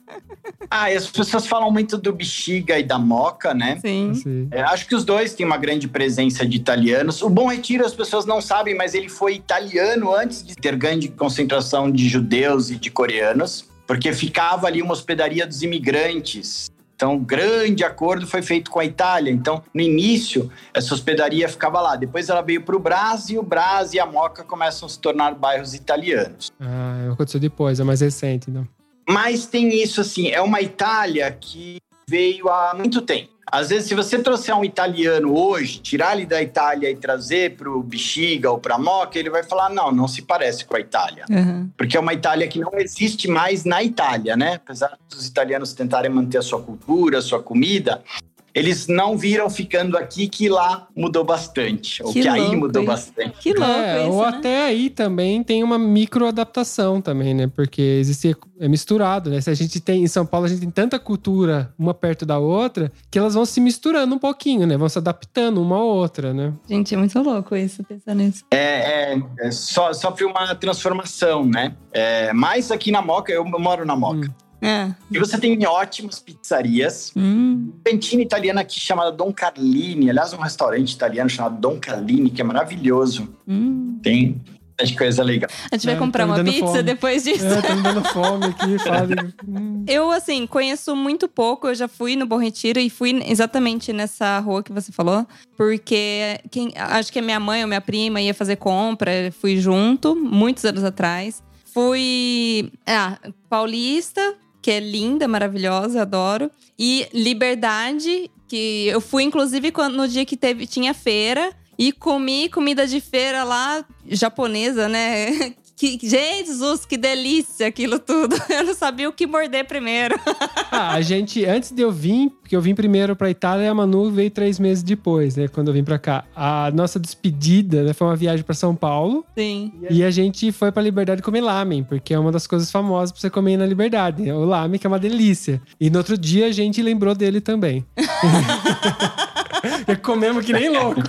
Ah, e as pessoas falam muito do Bexiga e da Moca, né? Sim. Assim. É, acho que os dois têm uma grande presença de italianos. O Bom Retiro as pessoas não sabem, mas ele foi italiano antes de ter grande concentração de judeus e de coreanos, porque ficava ali uma hospedaria dos imigrantes. Então, um grande acordo foi feito com a Itália. Então, no início, essa hospedaria ficava lá. Depois ela veio para o Brás e o Brás e a Moca começam a se tornar bairros italianos. Ah, aconteceu depois, é mais recente, não. Mas tem isso assim, é uma Itália que veio há muito tempo. Às vezes, se você trouxer um italiano hoje, tirar ele da Itália e trazer para o Bexiga ou para a Moca, ele vai falar: não, não se parece com a Itália. Aham. Porque é uma Itália que não existe mais na Itália, né? Apesar dos italianos tentarem manter a sua cultura, a sua comida, eles não viram ficando aqui que lá mudou bastante. Ou Que que, aí mudou hein? bastante. Que louco é, isso, ou né? até aí também tem uma microadaptação também, né? Porque existe é misturado, né? Se a gente tem em São Paulo a gente tem tanta cultura uma perto da outra que elas vão se misturando um pouquinho, né? Vão se adaptando uma à outra, né? Gente, é muito louco isso, pensar nisso. É, é, é, so- sofre uma transformação, né? É, mas aqui na Moca, eu moro na Moca. É. E você tem ótimas pizzarias. Hum. Cantina italiana aqui chamada Don Carlini. Aliás, um restaurante italiano chamado Don Carlini, que é maravilhoso. Hum. Tem bastante coisa legal. A gente vai É, comprar tá uma pizza fome. depois disso. É, tá me dando fome aqui. Hum. Eu, assim, conheço muito pouco. Eu já fui no Bom Retiro e fui exatamente nessa rua que você falou. Porque quem, acho que a minha mãe ou minha prima ia fazer compra. Fui junto, muitos anos atrás. Fui. Ah, Paulista, que é linda, maravilhosa, adoro. E Liberdade, que eu fui, inclusive, quando- no dia que teve, tinha feira. E comi comida de feira lá, japonesa, né? Que, Jesus, que delícia aquilo tudo. Eu não sabia o que morder primeiro. Ah, a gente, antes de eu vir, porque eu vim primeiro pra Itália e a Manu veio três meses depois, né? Quando eu vim pra cá. A nossa despedida né, foi uma viagem pra São Paulo. Sim. E a gente foi pra Liberdade comer lamen, porque é uma das coisas famosas pra você comer na Liberdade. né? O lamen, que é uma delícia. E no outro dia a gente lembrou dele também. e comemos que nem louco.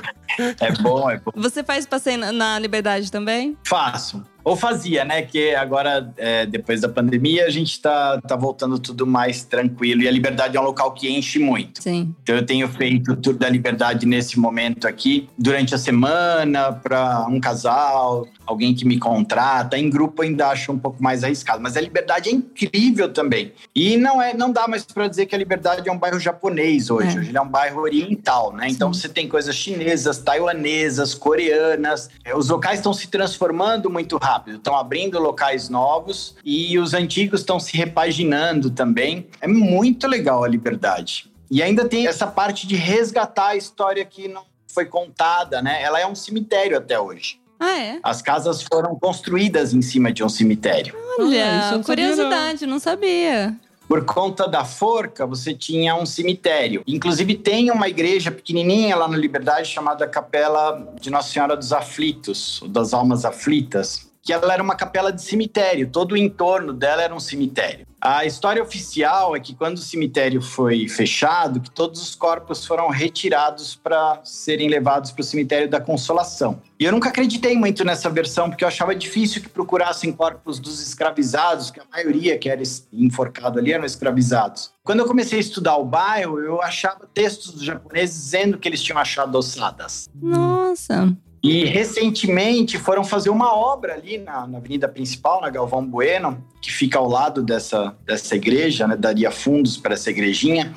É bom, é bom. Você faz passeio na Liberdade também? Faço. Ou fazia, né? Que agora, é, depois da pandemia, a gente tá, tá voltando tudo mais tranquilo. E a Liberdade é um local que enche muito. Sim. Então eu tenho feito o Tour da Liberdade nesse momento aqui, durante a semana, para um casal, alguém que me contrata. Em grupo ainda acho um pouco mais arriscado, mas a Liberdade é incrível também. E não é, não dá mais para dizer que a Liberdade é um bairro japonês hoje. É. Hoje ele é um bairro oriental, né? Então você tem coisas chinesas, taiwanesas, coreanas. É, Os locais estão se transformando muito rápido, estão abrindo locais novos e os antigos estão se repaginando também. É muito legal a Liberdade. E ainda tem essa parte de resgatar a história que não foi contada, né? Ela é um cemitério até hoje. Ah, é? As casas foram construídas em cima de um cemitério. Olha, sabia, curiosidade, não sabia. Por conta da forca, você tinha um cemitério. Inclusive, tem uma igreja pequenininha lá na Liberdade chamada Capela de Nossa Senhora dos Aflitos, ou das Almas Aflitas, que ela era uma capela de cemitério. Todo o entorno dela era um cemitério. A história oficial é que quando o cemitério foi fechado, que todos os corpos foram retirados para serem levados para o cemitério da Consolação. E eu nunca acreditei muito nessa versão, porque eu achava difícil que procurassem corpos dos escravizados, que a maioria que era enforcado ali eram escravizados. Quando eu comecei a estudar o bairro, eu achava textos dos japoneses dizendo que eles tinham achado ossadas. Nossa. E recentemente foram fazer uma obra ali na, na, avenida principal, na Galvão Bueno, que fica ao lado dessa, dessa igreja, né? daria fundos para essa igrejinha.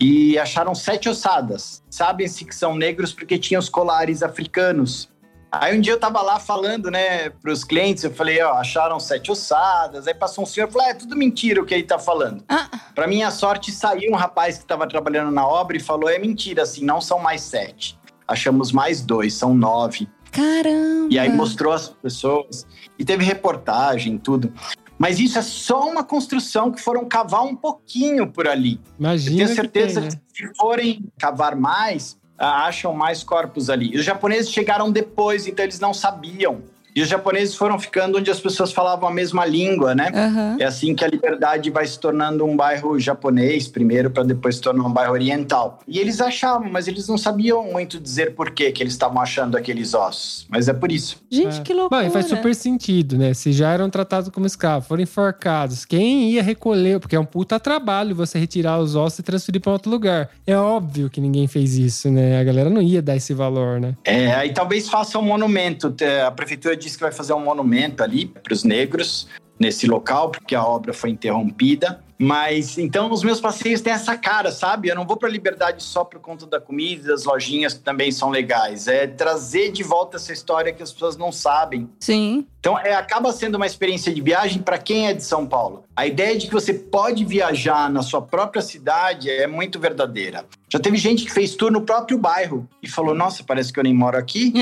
E acharam sete ossadas. Sabem-se que são negros porque tinham os colares africanos. Aí um dia eu tava lá falando, né, pros clientes, eu falei, ó, acharam sete ossadas. Aí passou um senhor e falou, é tudo mentira o que ele tá falando. Ah. Pra minha sorte, saiu um rapaz que tava trabalhando na obra e falou, é mentira, assim, não são mais sete achamos mais dois, são nove. Caramba! E aí mostrou as pessoas. E teve reportagem, tudo. Mas isso é só uma construção que foram cavar um pouquinho por ali. Imagina. Eu tenho certeza que, tem, né? que se forem cavar mais, ah, acham mais corpos ali. E os japoneses chegaram depois, então eles não sabiam. E os japoneses foram ficando onde as pessoas falavam a mesma língua, né? Uhum. É assim que a Liberdade vai se tornando um bairro japonês primeiro, para depois se tornar um bairro oriental. E eles achavam, mas eles não sabiam muito dizer por que que eles estavam achando aqueles ossos. Mas é por isso. Gente, é. que loucura. Bom, e faz super sentido, né? Se já eram tratados como escravos, foram enforcados, quem ia recolher? Porque é um puta trabalho você retirar os ossos e transferir para outro lugar. É óbvio que ninguém fez isso, né? A galera não ia dar esse valor, né? É, aí talvez faça um monumento. A prefeitura disse que vai fazer um monumento ali para os negros nesse local, porque a obra foi interrompida. Mas então os meus passeios têm essa cara, sabe? Eu não vou para Liberdade só por conta da comida, das lojinhas que também são legais. É trazer de volta essa história que as pessoas não sabem. Sim. Então é, acaba sendo uma experiência de viagem para quem é de São Paulo. A ideia de que você pode viajar na sua própria cidade é muito verdadeira. Já teve gente que fez tour no próprio bairro e falou: Nossa, parece que eu nem moro aqui.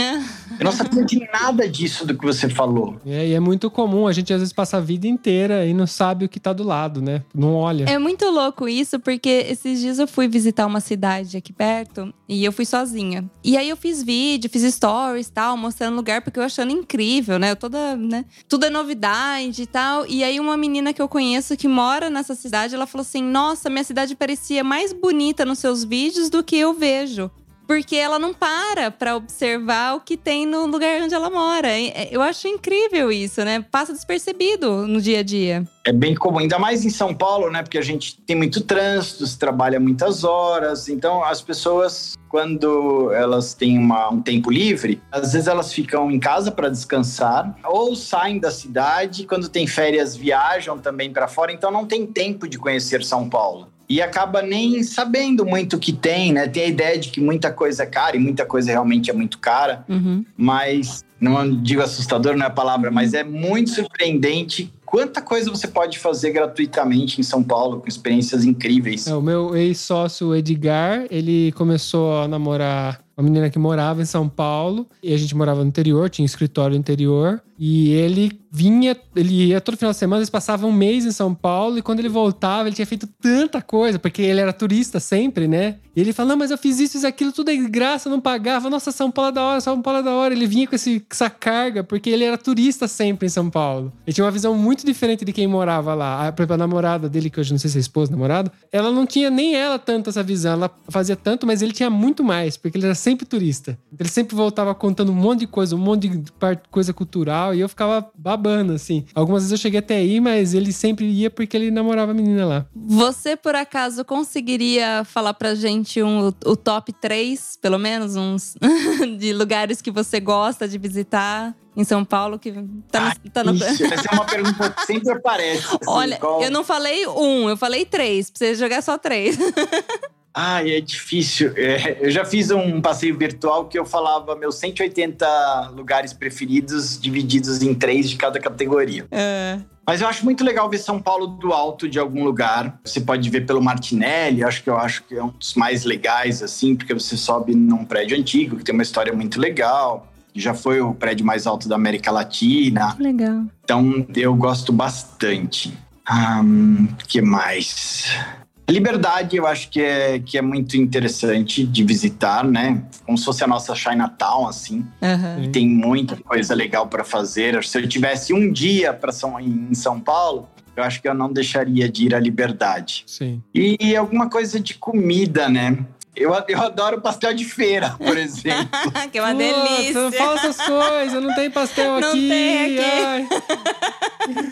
eu não sabia de nada disso do que você falou. É, e é muito comum. A gente às vezes passa a vida inteira e não sabe o que está do lado, né? Não olha. É muito louco isso, porque esses dias eu fui visitar uma cidade aqui perto e eu fui sozinha. E aí eu fiz vídeo, fiz stories tal, mostrando lugar, porque eu achando incrível, né? Eu toda, né? Tudo é novidade e tal. E aí uma menina que eu conheço que mora nessa cidade, ela falou assim: Nossa, minha cidade parecia mais bonita nos seus vídeos do que eu vejo porque ela não para para observar o que tem no lugar onde ela mora. É, eu acho incrível isso, né? Passa despercebido no dia a dia. É bem comum, ainda mais em São Paulo, né? Porque a gente tem muito trânsito, se trabalha muitas horas, então as pessoas quando elas têm uma, um tempo livre, às vezes elas ficam em casa para descansar ou saem da cidade, quando tem férias viajam também para fora, então não tem tempo de conhecer São Paulo e acaba nem sabendo muito o que tem, né? Tem a ideia de que muita coisa é cara e muita coisa realmente é muito cara, uhum. mas não digo assustador, não é a palavra, mas é muito surpreendente quanta coisa você pode fazer gratuitamente em São Paulo, com experiências incríveis. É, o meu ex-sócio Edgar, ele começou a namorar uma menina que morava em São Paulo e a gente morava no interior, tinha um escritório no interior. E ele vinha, ele ia todo final de semana, eles passavam um mês em São Paulo e quando ele voltava, ele tinha feito tanta coisa, porque ele era turista sempre, né? E ele falou: Não, mas eu fiz isso, isso, aquilo, tudo é graça, não pagava. Nossa, São Paulo é da hora, São Paulo é da hora. Ele vinha com esse, essa carga, porque ele era turista sempre em São Paulo. Ele tinha uma visão muito diferente de quem morava lá. A, a namorada dele, que hoje não sei se é esposa, namorada, ela não tinha nem ela tanto essa visão. Ela fazia tanto, mas ele tinha muito mais, porque ele era sempre turista. Ele sempre voltava contando um monte de coisa, um monte de coisa cultural, e eu ficava babando, assim. Algumas vezes eu cheguei até aí, mas ele sempre ia porque ele namorava a menina lá. Você, por acaso, conseguiria falar pra gente um, o top 3, pelo menos, uns de lugares que você gosta de visitar em São Paulo que tá no. Tá no... Ixi, essa é uma pergunta que sempre aparece. Assim, Olha, qual... eu não falei um, eu falei três. Pra você jogar só três. Ai, é difícil. É, eu já fiz um passeio virtual que eu falava meus 180 lugares preferidos divididos em três de cada categoria. É. Mas eu acho muito legal ver São Paulo do alto de algum lugar. Você pode ver pelo Martinelli, acho que eu acho que é um dos mais legais, assim, porque você sobe num prédio antigo que tem uma história muito legal. Já foi o prédio mais alto da América Latina. Legal. Então eu gosto bastante. Hum, que mais? Liberdade, eu acho que é, que é muito interessante de visitar, né? Como se fosse a nossa Chinatown, assim. Aham. E tem muita coisa legal para fazer. Se eu tivesse um dia para São, em São Paulo, eu acho que eu não deixaria de ir à Liberdade. Sim. E alguma coisa de comida, né? Eu, eu adoro pastel de feira, por exemplo. que é uma delícia. Não fala essas coisas, não tem pastel Não aqui. tem aqui. ai.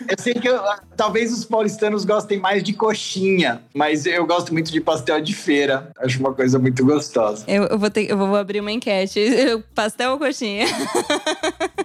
Eu sei que eu- talvez os paulistanos gostem mais de coxinha, mas eu gosto muito de pastel de feira. Acho uma coisa muito gostosa. Eu, eu vou ter, eu vou abrir uma enquete. Pastel ou coxinha?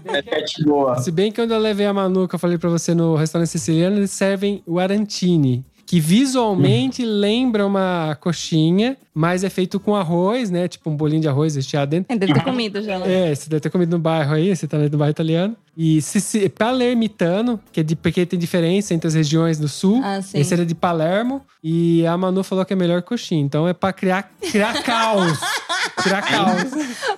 É pet boa. Se bem que quando eu levei a Manu, que eu falei pra você no restaurante siciliano, eles servem o arantini. Que visualmente lembra uma coxinha, mas é feito com arroz, né? Tipo um bolinho de arroz recheado dentro. É, Deve ter comido já. lá. É, você deve ter comido no bairro aí, você tá no bairro italiano. E Sici- palermitano, que é de, porque tem diferença entre as regiões do sul. Ah, sim. Esse era de Palermo. E a Manu falou que é melhor coxinha. Então é pra criar, criar caos. Criar caos.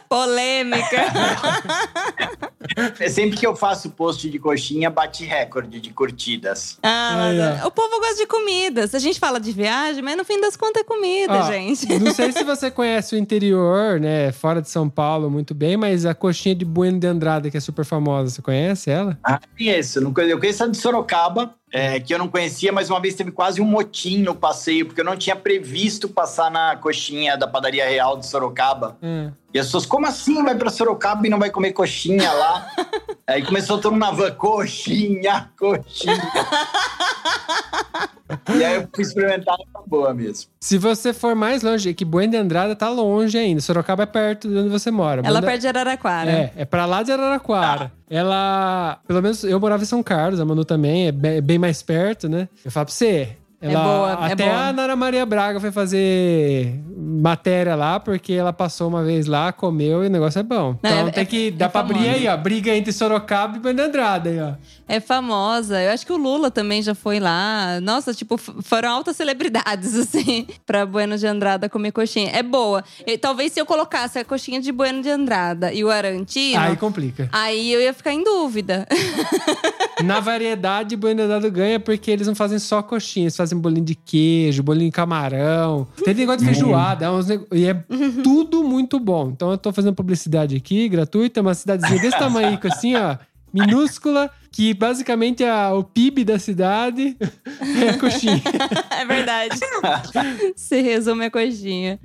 Polêmica. É sempre que eu faço post de coxinha, bate recorde de curtidas. Ah, mas ó. o povo gosta de comidas. A gente fala de viagem, mas no fim das contas é comida, Ó, gente. Não sei se você conhece o interior, né? Fora de São Paulo muito bem, mas a coxinha de Bueno de Andrada, que é super famosa, você conhece ela? Ah, conheço. Eu conheço a de Sorocaba, é, que eu não conhecia, mas uma vez teve quase um motim no passeio, porque eu não tinha previsto passar na coxinha da padaria real de Sorocaba. Hum. E as pessoas, como assim vai pra Sorocaba e não vai comer coxinha lá? Aí começou todo mundo na van, coxinha, coxinha. e aí eu fui experimentar, tá boa mesmo. Se você for mais longe, é que Bueno de Andrada tá longe ainda. Sorocaba é perto de onde você mora. Ela Bueno- perto de Araraquara. É, é pra lá de Araraquara. Ela, pelo menos eu morava em São Carlos, a Manu também, é be- bem mais perto, né? Eu falo pra você. Ela, boa, é até boa. a Nara Maria Braga foi fazer matéria lá, porque ela passou uma vez lá, comeu e o negócio é bom. Não, Então é- tem que. é- Dá é pra abrir aí, ó. Briga entre Sorocaba e de Andrada aí, ó. É famosa. Eu acho que o Lula também já foi lá. Nossa, tipo, foram altas celebridades, assim, pra Bueno de Andrada comer coxinha. É boa. E, talvez se eu colocasse a coxinha de Bueno de Andrada e o Arantino, Aí aí, complica. eu ia ficar em dúvida. Na variedade, Bueno de Andrada ganha porque eles não fazem só coxinha, eles fazem bolinho de queijo, bolinho de camarão. Tem negócio de feijoada, é e é tudo muito bom. Então eu tô fazendo publicidade aqui, gratuita, uma cidadezinha desse tamanho, assim, ó, minúscula, que basicamente é o PIB da cidade é a coxinha. é verdade. Se resume a coxinha.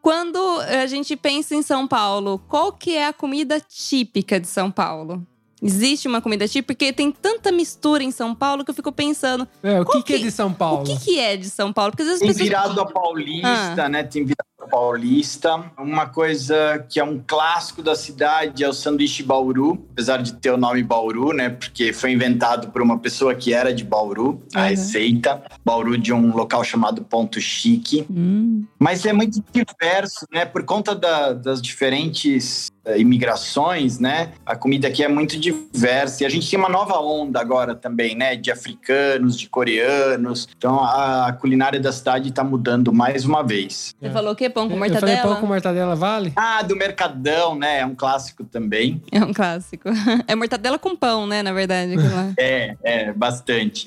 Quando a gente pensa em São Paulo, qual que é a comida típica de São Paulo? Existe uma comida típica? Porque tem tanta mistura em São Paulo que eu fico pensando, É, o que, Qual que é que- de São Paulo? o que, que é de São Paulo? Porque às vezes Tem as pessoas... virado a paulista, né? Tem virado paulista. Uma coisa que é um clássico da cidade é o sanduíche Bauru, apesar de ter o nome Bauru, né? Porque foi inventado por uma pessoa que era de Bauru, a Uhum. receita. Bauru de um local chamado Ponto Chique. Hum, Mas é muito diverso, né? Por conta da- das diferentes eh, imigrações, né? A comida aqui é muito diversa. E a gente tem uma nova onda agora também, né? De africanos, de coreanos. Então a, culinária da cidade está mudando mais uma vez. Você falou o quê? Pão com Eu falei mortadela? pão com mortadela vale? Ah, do Mercadão, né? É um clássico também. É um clássico. É mortadela com pão, né? Na verdade. É, é, bastante.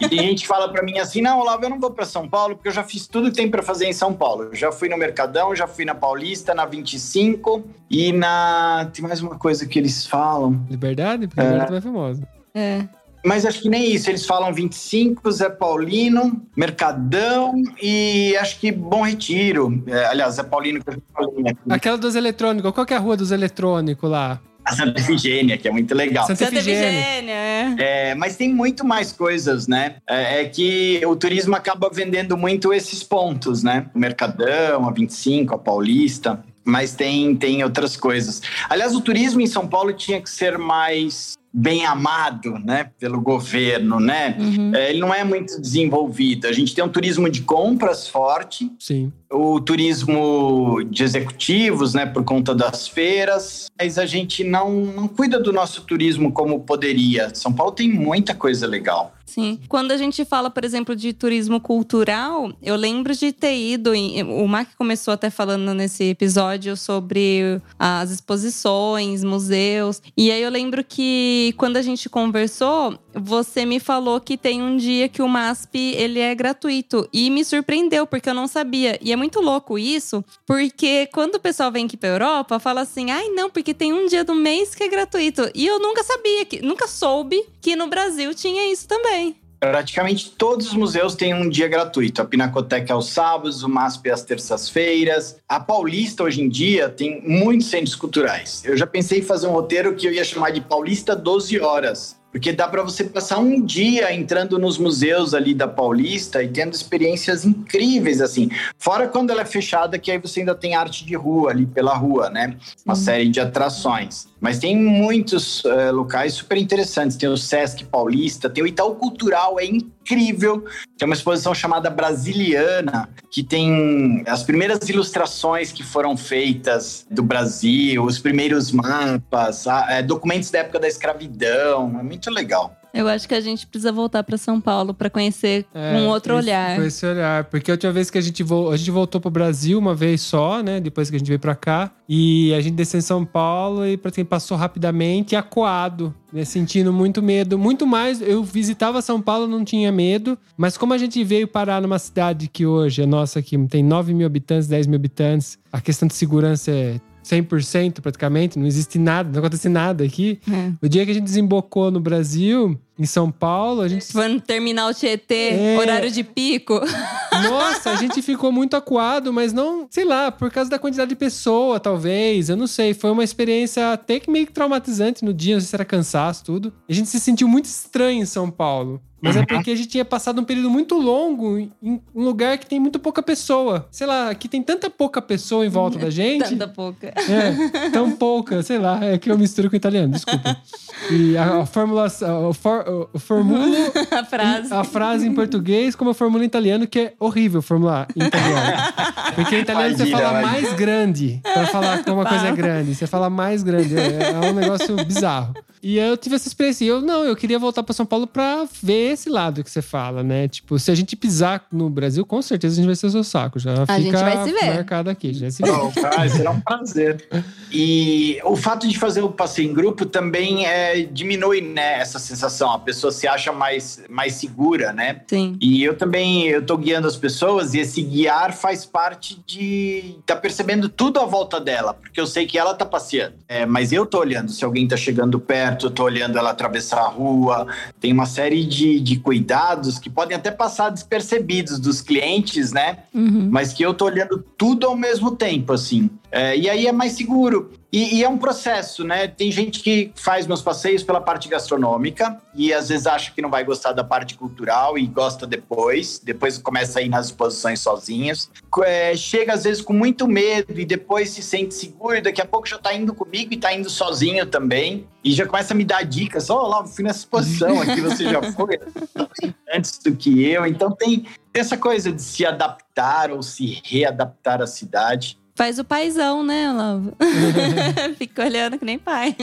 e tem gente que fala pra mim assim: não, Olavo, eu não vou pra São Paulo porque eu já fiz tudo que tem pra fazer em São Paulo. Eu já fui no Mercadão, já fui na Paulista, na 25 e na. Tem mais uma coisa que eles falam. Liberdade? Porque Liberdade é famosa. É. Mas acho que nem isso. Eles falam 25, Zé Paulino, Mercadão e acho que Bom Retiro. É, aliás, Zé Paulino que eu já falei aqui. Aquela dos eletrônicos, qual que é a rua dos eletrônicos lá? A Santa Efigênia, que é muito legal. Santa Santa Efigênia. Efigênia, é. É, mas tem muito mais coisas, né? É, é que o turismo acaba vendendo muito esses pontos, né? O Mercadão, a 25, a Paulista. Mas tem, tem outras coisas. Aliás, o turismo em São Paulo tinha que ser mais bem amado, né? Pelo governo, né? Uhum. É, ele não é muito desenvolvido. A gente tem um turismo de compras forte, Sim. o turismo de executivos, né, por conta das feiras, mas a gente não, não cuida do nosso turismo como poderia. São Paulo tem muita coisa legal. Sim. Quando a gente fala, por exemplo, de turismo cultural, eu lembro de ter ido. Em, o Mac começou até falando nesse episódio sobre as exposições, museus. E aí eu lembro que quando a gente conversou, você me falou que tem um dia que o MASP ele é gratuito. E me surpreendeu, porque eu não sabia. E é muito louco isso, porque quando o pessoal vem aqui pra Europa, fala assim: ai, não, porque tem um dia do mês que é gratuito. E eu nunca sabia, que, nunca soube que no Brasil tinha isso também. Praticamente todos os museus têm um dia gratuito. A Pinacoteca é aos sábados, o MASP é às terças-feiras. A Paulista, hoje em dia, tem muitos centros culturais. Eu já pensei em fazer um roteiro que eu ia chamar de Paulista 12 Horas. Porque dá para você passar um dia entrando nos museus ali da Paulista e tendo experiências incríveis, assim. Fora quando ela é fechada, que aí você ainda tem arte de rua ali pela rua, né? Uma série de atrações. Mas tem muitos uh, locais super interessantes. Tem o Sesc Paulista, tem o Itaú Cultural, é incrível. Tem uma exposição chamada Brasiliana, que tem as primeiras ilustrações que foram feitas do Brasil, os primeiros mapas, é, documentos da época da escravidão. É muito legal. Eu acho que a gente precisa voltar para São Paulo para conhecer é, com outro esse, olhar. Com esse olhar. Porque a última vez que a gente, vo... a gente voltou pro Brasil uma vez só, né? Depois que a gente veio para cá. E a gente desceu em São Paulo e pra quem passou rapidamente, acuado, né? Sentindo muito medo. Muito mais, eu visitava São Paulo, não tinha medo. Mas como a gente veio parar numa cidade que hoje é nossa aqui, tem 9 mil habitantes, 10 mil habitantes, a questão de segurança é 100% praticamente, não existe nada, não acontece nada aqui. É. O dia que a gente desembocou no Brasil, em São Paulo, a gente. Foi no terminal Tietê, é... horário de pico. Nossa, a gente ficou muito acuado, mas não, sei lá, por causa da quantidade de pessoa, talvez, eu não sei. Foi uma experiência até que meio traumatizante no dia, não sei se era cansaço, tudo. A gente se sentiu muito estranho em São Paulo. Mas é uhum. porque a gente tinha passado um período muito longo em um lugar que tem muito pouca pessoa. Sei lá, aqui tem tanta pouca pessoa em volta da gente. Tanta pouca. É, tão pouca, sei lá. É que eu misturo com o italiano, desculpa. E a, a fórmula. A, for, a, formulo a frase. a frase em português como a fórmula em italiano, que é horrível formular em italiano. Porque em italiano você fala mais grande pra falar como uma coisa é grande. Você fala mais grande. É, é um negócio bizarro. E eu tive essa experiência. E eu, não, eu queria voltar para São Paulo para ver esse lado que você fala, né? Tipo, se a gente pisar no Brasil, com certeza a gente vai ser o seu saco. Já a fica gente vai se ver. marcado aqui. Já se Não, cara, será um prazer. E o fato de fazer o passeio em grupo também é, diminui né, essa sensação. A pessoa se acha mais, mais segura, né? Sim. E eu também eu tô guiando as pessoas e esse guiar faz parte de tá percebendo tudo à volta dela, porque eu sei que ela tá passeando. É, mas eu tô olhando se alguém tá chegando perto perto, estou olhando ela atravessar a rua. Tem uma série de, de cuidados que podem até passar despercebidos dos clientes, né? Uhum. Mas que eu estou olhando tudo ao mesmo tempo, assim. É, e aí é mais seguro. E, e, é um processo, né? Tem gente que faz meus passeios pela parte gastronômica e às vezes acha que não vai gostar da parte cultural e gosta depois. Depois começa a ir nas exposições sozinhos. É, chega às vezes com muito medo e depois se sente seguro daqui a pouco já tá indo comigo e tá indo sozinho também. E já começa a me dar dicas. Ó, oh, lá, fui nessa exposição aqui, você já foi antes do que eu. Então tem essa coisa de se adaptar ou se readaptar à cidade. Faz o paizão, né, Olavo? Fica olhando que nem pai.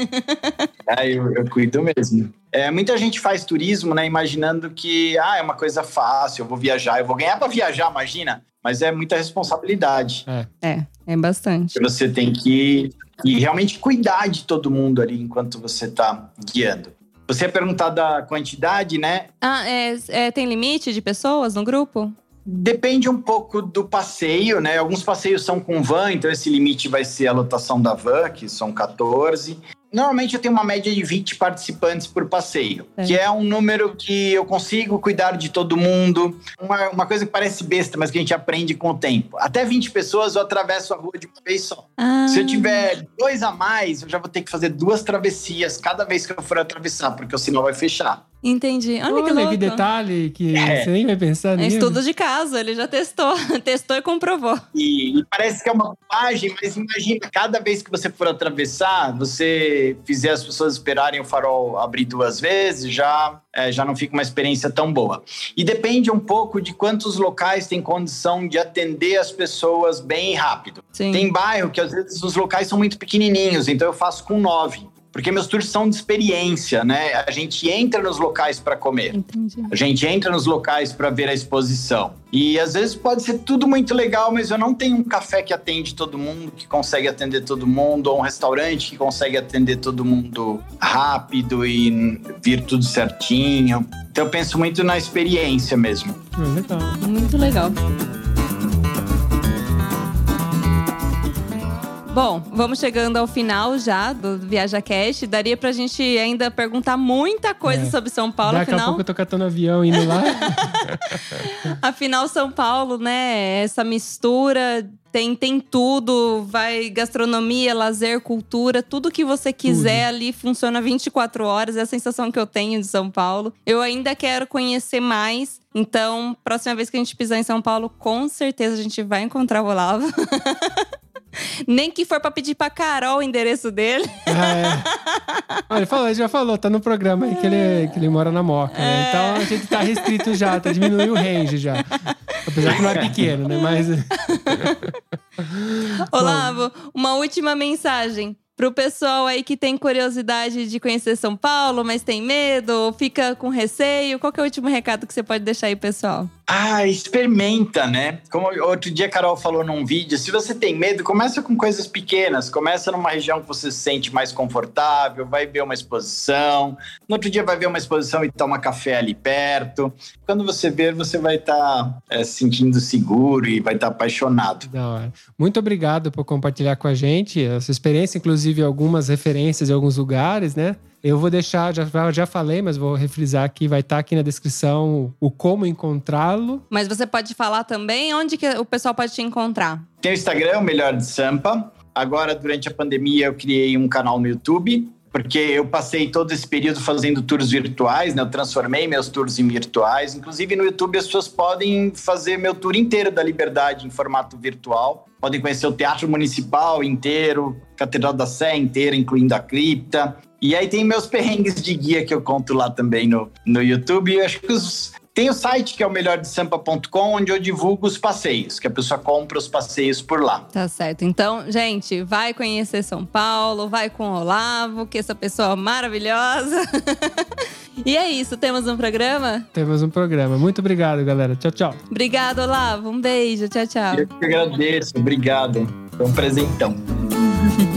ah, eu, eu cuido mesmo. É, muita gente faz turismo, né, imaginando que ah, é uma coisa fácil, eu vou viajar, eu vou ganhar para viajar, imagina. Mas é muita responsabilidade. É, é, é bastante. Você tem que e realmente cuidar de todo mundo ali enquanto você está guiando. Você ia perguntar da quantidade, né? Ah, é, é, tem limite de pessoas no grupo? Depende um pouco do passeio, né? Alguns passeios são com van, então esse limite vai ser a lotação da van, que são 14. Normalmente eu tenho uma média de 20 participantes por passeio, é. que é um número que eu consigo cuidar de todo mundo. Uma, uma, coisa que parece besta, mas que a gente aprende com o tempo. Até 20 pessoas eu atravesso a rua de uma vez só. Ah. Se eu tiver dois a mais, eu já vou ter que fazer duas travessias cada vez que eu for atravessar, porque o sinal vai fechar. Entendi. Olha, Olha que louco. que detalhe que é. você nem vai pensar nisso. É estudo de caso, ele já testou. testou e comprovou. E, e, parece que é uma bobagem, mas imagina, cada vez que você for atravessar, você fizer as pessoas esperarem o farol abrir duas vezes, já, é, já não fica uma experiência tão boa. E depende um pouco de quantos locais têm condição de atender as pessoas bem rápido. Sim. Tem bairro que às vezes os locais são muito pequenininhos, então eu faço com nove porque meus tours são de experiência, né? A gente entra nos locais para comer. Entendi. A gente entra nos locais para ver a exposição. E às vezes pode ser tudo muito legal, mas eu não tenho um café que atende todo mundo, que consegue atender todo mundo, ou um restaurante que consegue atender todo mundo rápido e vir tudo certinho. Então eu penso muito na experiência mesmo. Hum, legal. Muito legal. Bom, vamos chegando ao final já do Viaja Cast. Daria pra gente ainda perguntar muita coisa É. sobre São Paulo, Daqui a afinal. pouco eu tô catando avião indo lá. Afinal, São Paulo, né? Essa mistura tem, tem tudo, vai gastronomia, lazer, cultura, tudo que você quiser ali funciona 24 horas. É a sensação que eu tenho de São Paulo. Eu ainda quero conhecer mais. Então, próxima vez que a gente pisar em São Paulo, com certeza a gente vai encontrar o Olavo. Nem que for pra pedir pra Carol o endereço dele. Ah, é. Ele, falou, ele já falou, tá no programa aí que ele, que ele mora na Moca, né? Então a gente tá restrito já, tá diminuindo o range já. Apesar que não é pequeno, né? Mas. Olavo, uma última mensagem pro pessoal aí que tem curiosidade de conhecer São Paulo, mas tem medo, ou fica com receio. Qual é o último recado que você pode deixar aí, pessoal? Ah, experimenta, né? Como outro dia a Carol falou num vídeo, se você tem medo, começa com coisas pequenas. Começa numa região que você se sente mais confortável, vai ver uma exposição. No outro dia vai ver uma exposição e toma café ali perto. Quando você ver, você vai estar se sentindo seguro e vai estar apaixonado. Da hora. Muito obrigado por compartilhar com a gente essa experiência, inclusive algumas referências em alguns lugares, né? Eu vou deixar, já, já falei, mas vou refrisar aqui, vai estar aqui na descrição o como encontrá-lo. Mas você pode falar também onde que o pessoal pode te encontrar. Tem o Instagram, o Melhor de Sampa. Agora, durante a pandemia, eu criei um canal no YouTube, porque eu passei todo esse período fazendo tours virtuais, né? Eu transformei meus tours em virtuais. Inclusive, no YouTube, as pessoas podem fazer meu tour inteiro da Liberdade em formato virtual. Podem conhecer o Teatro Municipal inteiro, Catedral da Sé inteira, incluindo a cripta. E aí tem meus perrengues de guia que eu conto lá também no, no YouTube. Eu acho que os, tem o site que é o melhordesampa.com, onde eu divulgo os passeios, que a pessoa compra os passeios por lá. Tá certo. Então, gente, vai conhecer São Paulo, vai com o Olavo, que essa pessoa maravilhosa. e é isso, temos um programa? Temos um programa. Muito obrigado, galera. Tchau, tchau. Obrigado, Olavo. Um beijo. Tchau, tchau. Eu que agradeço, obrigado. Foi um presentão.